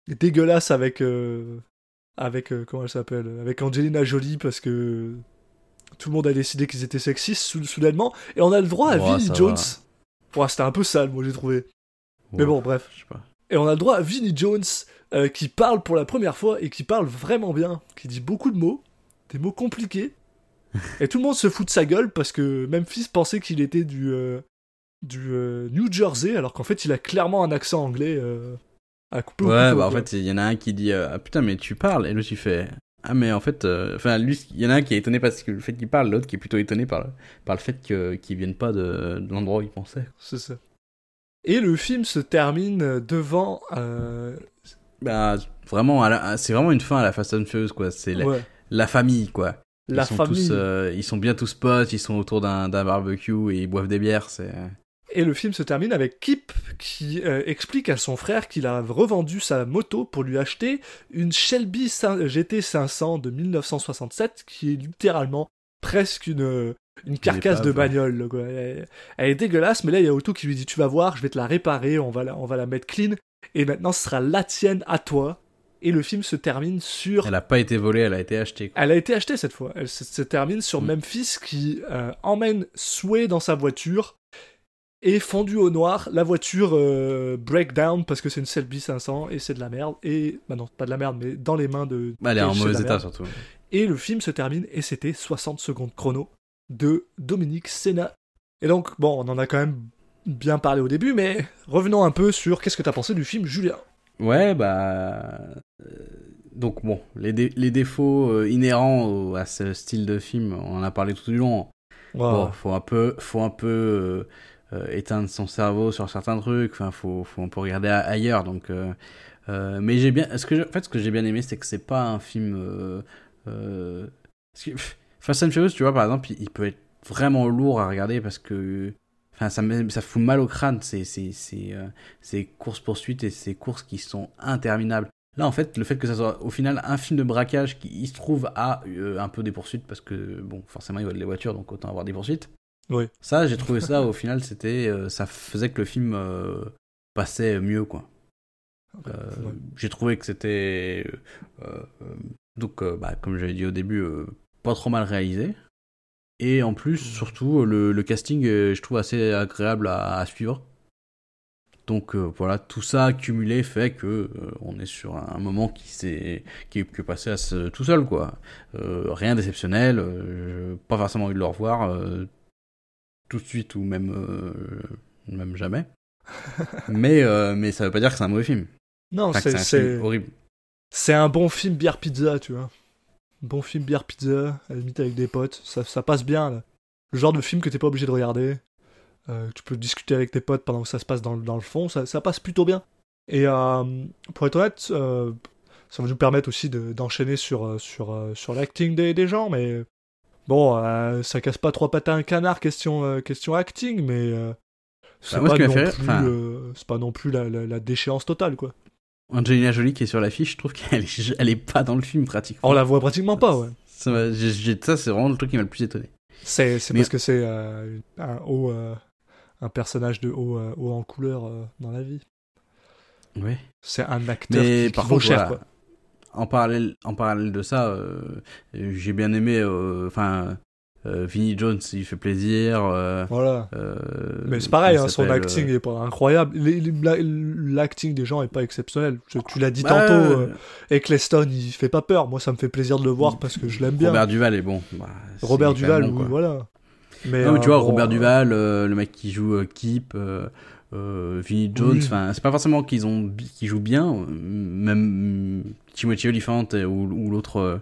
dégueulasse avec avec comment elle s'appelle, avec Angelina Jolie parce que tout le monde a décidé qu'ils étaient sexistes sou- soudainement, et on a le droit à Vinnie Jones. va. Ouais, c'était un peu sale, moi j'ai trouvé. Mais bon, bref. Je sais pas. Et on a le droit à Vinnie Jones euh, qui parle pour la première fois et qui parle vraiment bien, qui dit beaucoup de mots, des mots compliqués. et tout le monde se fout de sa gueule parce que Memphis pensait qu'il était du, euh, du euh, New Jersey alors qu'en fait il a clairement un accent anglais à couper au Ouais, couteau, bah en quoi. fait, il y en a un qui dit Ah putain, mais tu parles. Et l'autre, il fait Ah, mais en fait, euh, enfin, lui, il y en a un qui est étonné parce que le fait qu'il parle, l'autre qui est plutôt étonné par le, par le fait que, qu'il vienne pas de, de l'endroit où il pensait. C'est ça. Et le film se termine devant. euh, Bah, vraiment, c'est vraiment une fin à la Fast and Furious, quoi. C'est la, ouais, la famille, quoi. Ils la sont famille. tous, euh, ils sont bien tous potes, ils sont autour d'un, d'un barbecue et ils boivent des bières, c'est. Et le film se termine avec Kip qui euh, explique à son frère qu'il a revendu sa moto pour lui acheter une Shelby GT 500 de 1967 qui est littéralement presque une, euh, une carcasse de bagnole. quoi. Elle, elle est dégueulasse, mais là il y a Otto qui lui dit Tu vas voir, je vais te la réparer, on va la, on va la mettre clean, et maintenant ce sera la tienne à toi. Et le film se termine sur Elle a pas été volée, elle a été achetée. quoi. elle a été achetée cette fois. Elle se, se termine sur Mm. Memphis qui euh, emmène Sway dans sa voiture et fondu au noir. La voiture euh, break down parce que c'est une Selby 500 et c'est de la merde. Et bah non, pas de la merde, mais dans les mains de. Bah, elle est en mauvais état, merde. surtout. Et le film se termine et c'était 60 secondes chrono de Dominique Senna. Et donc bon, on en a quand même bien parlé au début, mais revenons un peu sur qu'est-ce que t'as pensé du film, Julien? Ouais, bah. euh, Donc, bon, les, dé- les défauts euh, inhérents au- à ce style de film, on en a parlé tout du long. bon, faut un peu, faut un peu éteindre son cerveau sur certains trucs. Enfin, faut, faut un peu regarder ailleurs. Donc, mais j'ai bien, ce que, en fait, ce que j'ai bien aimé, c'est que c'est pas un film. Fast and Furious, tu vois, par exemple, il peut être vraiment lourd à regarder parce que Enfin, ça, fout mal au crâne, ces, ces, ces, euh, ces courses-poursuites et ces courses qui sont interminables. Là, en fait, le fait que ça soit au final un film de braquage qui se trouve à euh, un peu des poursuites, parce que, bon, forcément, il y a les voitures, donc autant avoir des poursuites. Oui. Ça, j'ai trouvé ça, au final, c'était, euh, ça faisait que le film passait mieux, quoi. J'ai trouvé que c'était, donc, bah, comme j'avais dit au début, pas trop mal réalisé. Et en plus, surtout, le, casting, je trouve assez agréable à, suivre. Donc euh, voilà, tout ça accumulé fait que euh, on est sur un moment qui s'est qui est passé à ce, tout seul quoi. Euh, rien d'exceptionnel, pas forcément envie de le revoir tout de suite ou même même jamais. mais mais ça veut pas dire que c'est un mauvais film. Non, c'est horrible. C'est un bon film bière pizza, tu vois. Bon film bière pizza, à la limite avec des potes, ça, ça passe bien là. Le genre de film que t'es pas obligé de regarder. Euh, tu peux discuter avec tes potes pendant que ça se passe dans, dans le fond, ça, ça, passe plutôt bien. Et euh, pour être honnête, euh, ça va nous permettre aussi d'enchaîner sur, sur, sur l'acting des, des, gens, mais bon, ça casse pas trois pattes à un canard question, question acting, mais c'est pas, pas, non plus la, la, la déchéance totale, quoi. Angelina Jolie qui est sur l'affiche, je trouve qu'elle est, elle est pas dans le film pratiquement. On la voit pratiquement pas, ouais. Ça, c'est vraiment le truc qui m'a le plus étonné. C'est parce que c'est euh, un haut, euh, un personnage de haut, euh, haut en couleur dans la vie. Oui. C'est un acteur qui, par contre, cher, quoi. En parallèle, en parallèle de ça, j'ai bien aimé, enfin, euh, Vinnie Jones, il fait plaisir. Euh, voilà. Euh, mais c'est pareil, hein, son acting est pas incroyable. L'acting des gens est pas exceptionnel. tu l'as dit bah, tantôt, Eccleston, il fait pas peur. Moi, ça me fait plaisir de le voir parce que je l'aime bien. Robert Duval est bon. Bah, Robert Duval, oui, voilà. Mais, non, mais tu vois, Robert Duval, le mec qui joue Keep. Vinnie Jones, enfin, c'est pas forcément qu'ils ont qui jouent bien, même Timothy Olyphant ou, ou l'autre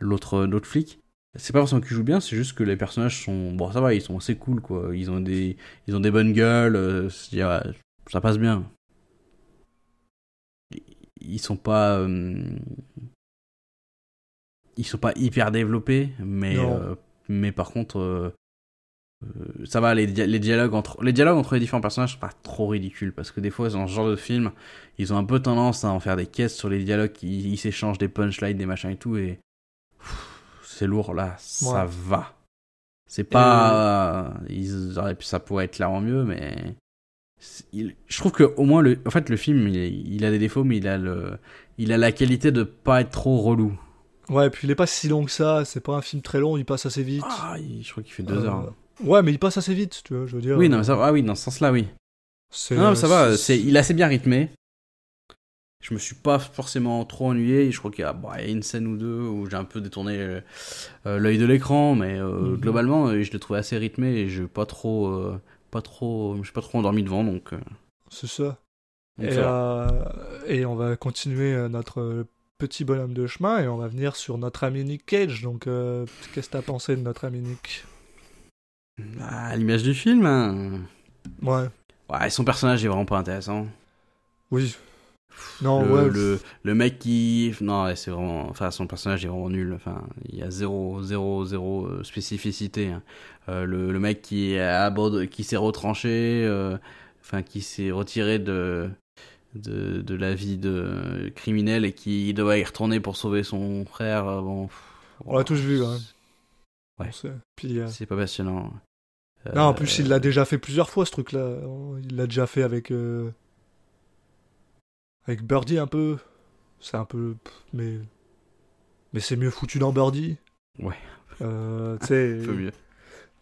l'autre l'autre flic, c'est pas forcément qu'ils jouent bien, c'est juste que les personnages sont. Bon, ça va, ils sont assez cool, quoi. Ils ont des, ils ont des bonnes gueules, euh, ça passe bien. Ils sont pas. Euh, ils sont pas hyper développés, mais, euh, mais par contre. Ça va, les, les, dialogues entre, les dialogues entre les différents personnages sont pas trop ridicules, parce que des fois, dans ce genre de film, ils ont un peu tendance à en faire des caisses sur les dialogues, ils s'échangent des punchlines, des machins et tout, et c'est lourd là, ça va. C'est pas. Ils auraient pu, ça pourrait être clairement mieux, mais. je trouve que au moins le, en fait, le film, il, a des défauts, mais il a le, il a la qualité de pas être trop relou. Ouais, et puis il est pas si long que ça. C'est pas un film très long, il passe assez vite. Ah, je crois qu'il fait deux heures. Euh, ouais, mais il passe assez vite, tu vois. Je veux dire. Oui, non, mais ça, ah oui, dans ce sens-là, oui. Non, mais ça va. C'est, il est assez bien rythmé je me suis pas forcément trop ennuyé. Je crois qu'il y, a une scène ou deux où j'ai un peu détourné euh, l'œil de l'écran, mais euh, mhm. globalement, euh, je l'ai trouvé assez rythmé et je pas trop, pas trop, je suis pas trop endormi devant, donc. C'est ça. et, et, on va continuer notre petit bonhomme de chemin et on va venir sur notre ami Nick Cage. Donc, qu'est-ce que t'as pensé de notre ami Nick? À l'image du film. Hein. Ouais. Ouais, son personnage est vraiment pas intéressant. Oui, non, le, ouais. le, le, mec qui. Non, c'est vraiment. Enfin, son personnage est vraiment nul. Enfin, il y a zéro, zéro, zéro euh, spécificité. Hein. Euh, le, le, mec qui, qui s'est retranché, euh, enfin, qui s'est retiré de, de, de, la vie de criminel et qui doit y retourner pour sauver son frère. Bon. On l'a tous vu, hein. Ouais. Puis, c'est pas passionnant. Non, en plus, il l'a déjà fait plusieurs fois, ce truc-là. Il l'a déjà fait avec. Avec Birdie un peu. C'est un peu. Mais. Mais c'est mieux foutu dans Birdie. Ouais. Euh, tu sais. un peu mieux.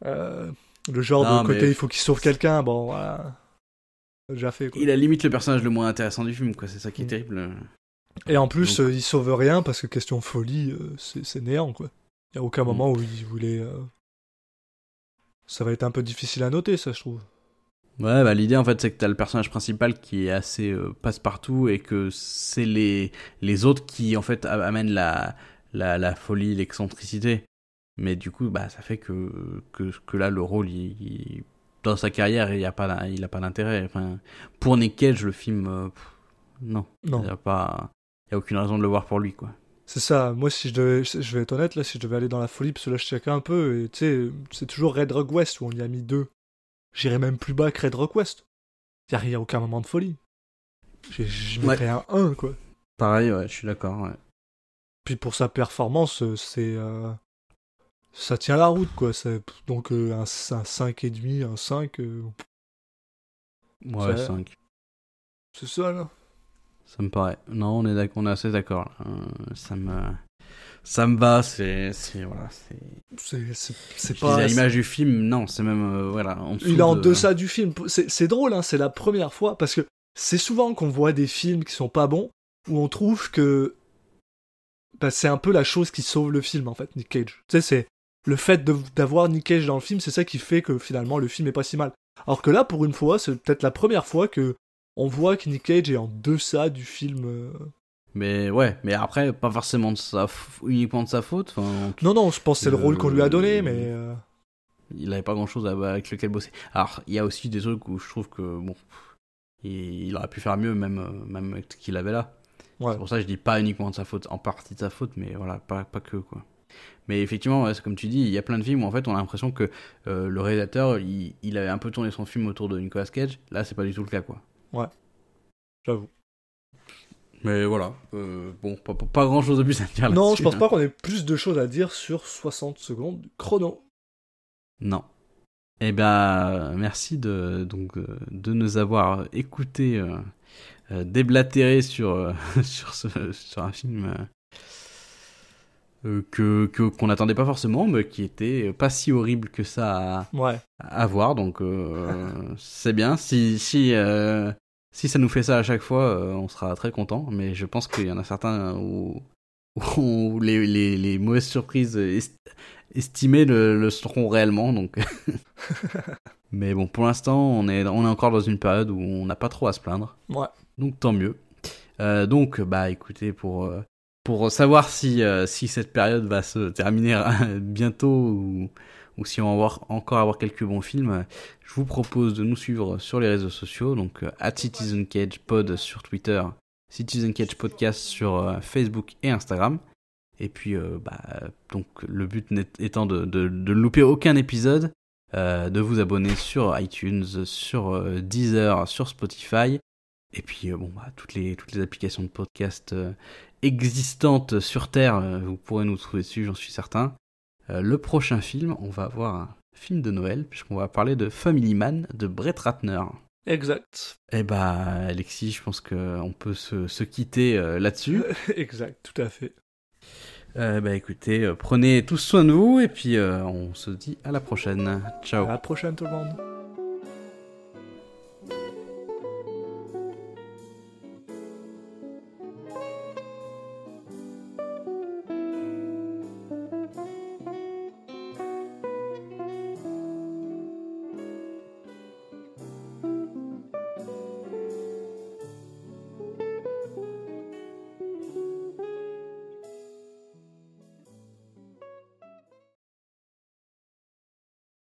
Euh, le genre de côté, il faut qu'il sauve quelqu'un. Bon, voilà. Déjà fait. Quoi. Il a limite le personnage le moins intéressant du film, quoi. C'est ça qui est mm. terrible. Et en plus, euh, il sauve rien parce que question folie, euh, c'est néant, quoi. Il n'y a aucun mm. moment où il voulait. Ça va être un peu difficile à noter, ça, je trouve. Ouais, bah l'idée en fait c'est que t'as le personnage principal qui est assez euh, passe-partout et que c'est les les autres qui en fait amènent la la, la folie, l'excentricité. Mais du coup, bah, ça fait que, que, que là, le rôle, il, dans sa carrière, il n'a pas, il a pas d'intérêt. Enfin, pour Nick Cage, le film, euh, non. Non. Il n'y a, pas, il y a aucune raison de le voir pour lui, quoi. C'est ça. Moi, si je devais, je vais être honnête, là, si je devais aller dans la folie, parce que là, je check un peu, et tu sais, c'est toujours Red Rock West où on y a mis deux. J'irais même plus bas que Red Rock West. Il n'y a, aucun moment de folie. Je mettrais un 1, quoi. Pareil, ouais, je suis d'accord, ouais. Puis pour sa performance, euh, c'est. Euh, ça tient la route, quoi. Donc euh, un, un 5,5, un 5. Ouais, 5. C'est ça, là. Ça me paraît. Non, on est, d'accord, on est assez d'accord. ça me. Ça me va, c'est. Voilà, c'est. Pas. l'image du film, non, c'est même. voilà, en Il est en deçà du film. C'est drôle, hein, c'est la première fois, parce que c'est souvent qu'on voit des films qui sont pas bons, où on trouve que bah, c'est un peu la chose qui sauve le film en fait, Nick Cage. Tu sais, c'est le fait d'avoir Nick Cage dans le film, c'est ça qui fait que finalement le film est pas si mal. Alors que là, pour une fois, c'est peut-être la première fois que on voit que Nick Cage est en deçà du film. Euh. Mais ouais, mais après, pas forcément de sa uniquement de sa faute. non, non, je pense que c'est le rôle qu'on lui a donné, mais. Euh. Il avait pas grand chose avec lequel bosser. Alors, il y a aussi des trucs où je trouve que, bon, il, aurait pu faire mieux, même, euh, même avec ce qu'il avait là. C'est pour ça que je dis pas uniquement de sa faute, en partie de sa faute, mais voilà, pas, pas que quoi. Mais effectivement, c'est comme tu dis, il y a plein de films où en fait on a l'impression que euh, le réalisateur il, il, avait un peu tourné son film autour de Nicolas Cage. Là, c'est pas du tout le cas quoi. Ouais, j'avoue. Mais voilà, euh, bon, pas, pas, grand chose de plus à dire Non, je pense hein. pas qu'on ait plus de choses à dire sur 60 secondes chrono. Non. Eh ben, merci de, donc, euh, de nous avoir écoutés euh, déblatérer sur, euh, sur, ce, sur un film euh, que qu'on n'attendait pas forcément, mais qui était pas si horrible que ça à, ouais. à voir. Donc c'est bien. Si si si ça nous fait ça à chaque fois, on sera très content. Mais je pense qu'il y en a certains où, où les, les, les, mauvaises surprises estimées le, le seront réellement. Donc mais bon, pour l'instant, on est on est encore dans une période où on n'a pas trop à se plaindre. Ouais donc tant mieux. Euh, donc, bah écoutez, pour, euh, pour savoir si, euh, si cette période va se terminer bientôt ou, ou si on va encore avoir quelques bons films, je vous propose de nous suivre sur les réseaux sociaux, donc at Citizen Cage Pod sur Twitter, Citizen Cage Podcast sur Facebook et Instagram. Et puis, bah, donc le but étant de, de, louper aucun épisode, de vous abonner sur iTunes, sur Deezer, sur Spotify et puis, euh, bon, bah, toutes, les, toutes les applications de podcast euh, existantes sur Terre, euh, vous pourrez nous trouver dessus, j'en suis certain. le prochain film, on va avoir un film de Noël, puisqu'on va parler de Family Man de Brett Ratner. Exact. Eh bah, Alexis, je pense qu'on peut se, se quitter là-dessus. exact, tout à fait. bah écoutez, prenez tous soin de vous et puis on se dit à la prochaine. Ciao. À la prochaine tout le monde.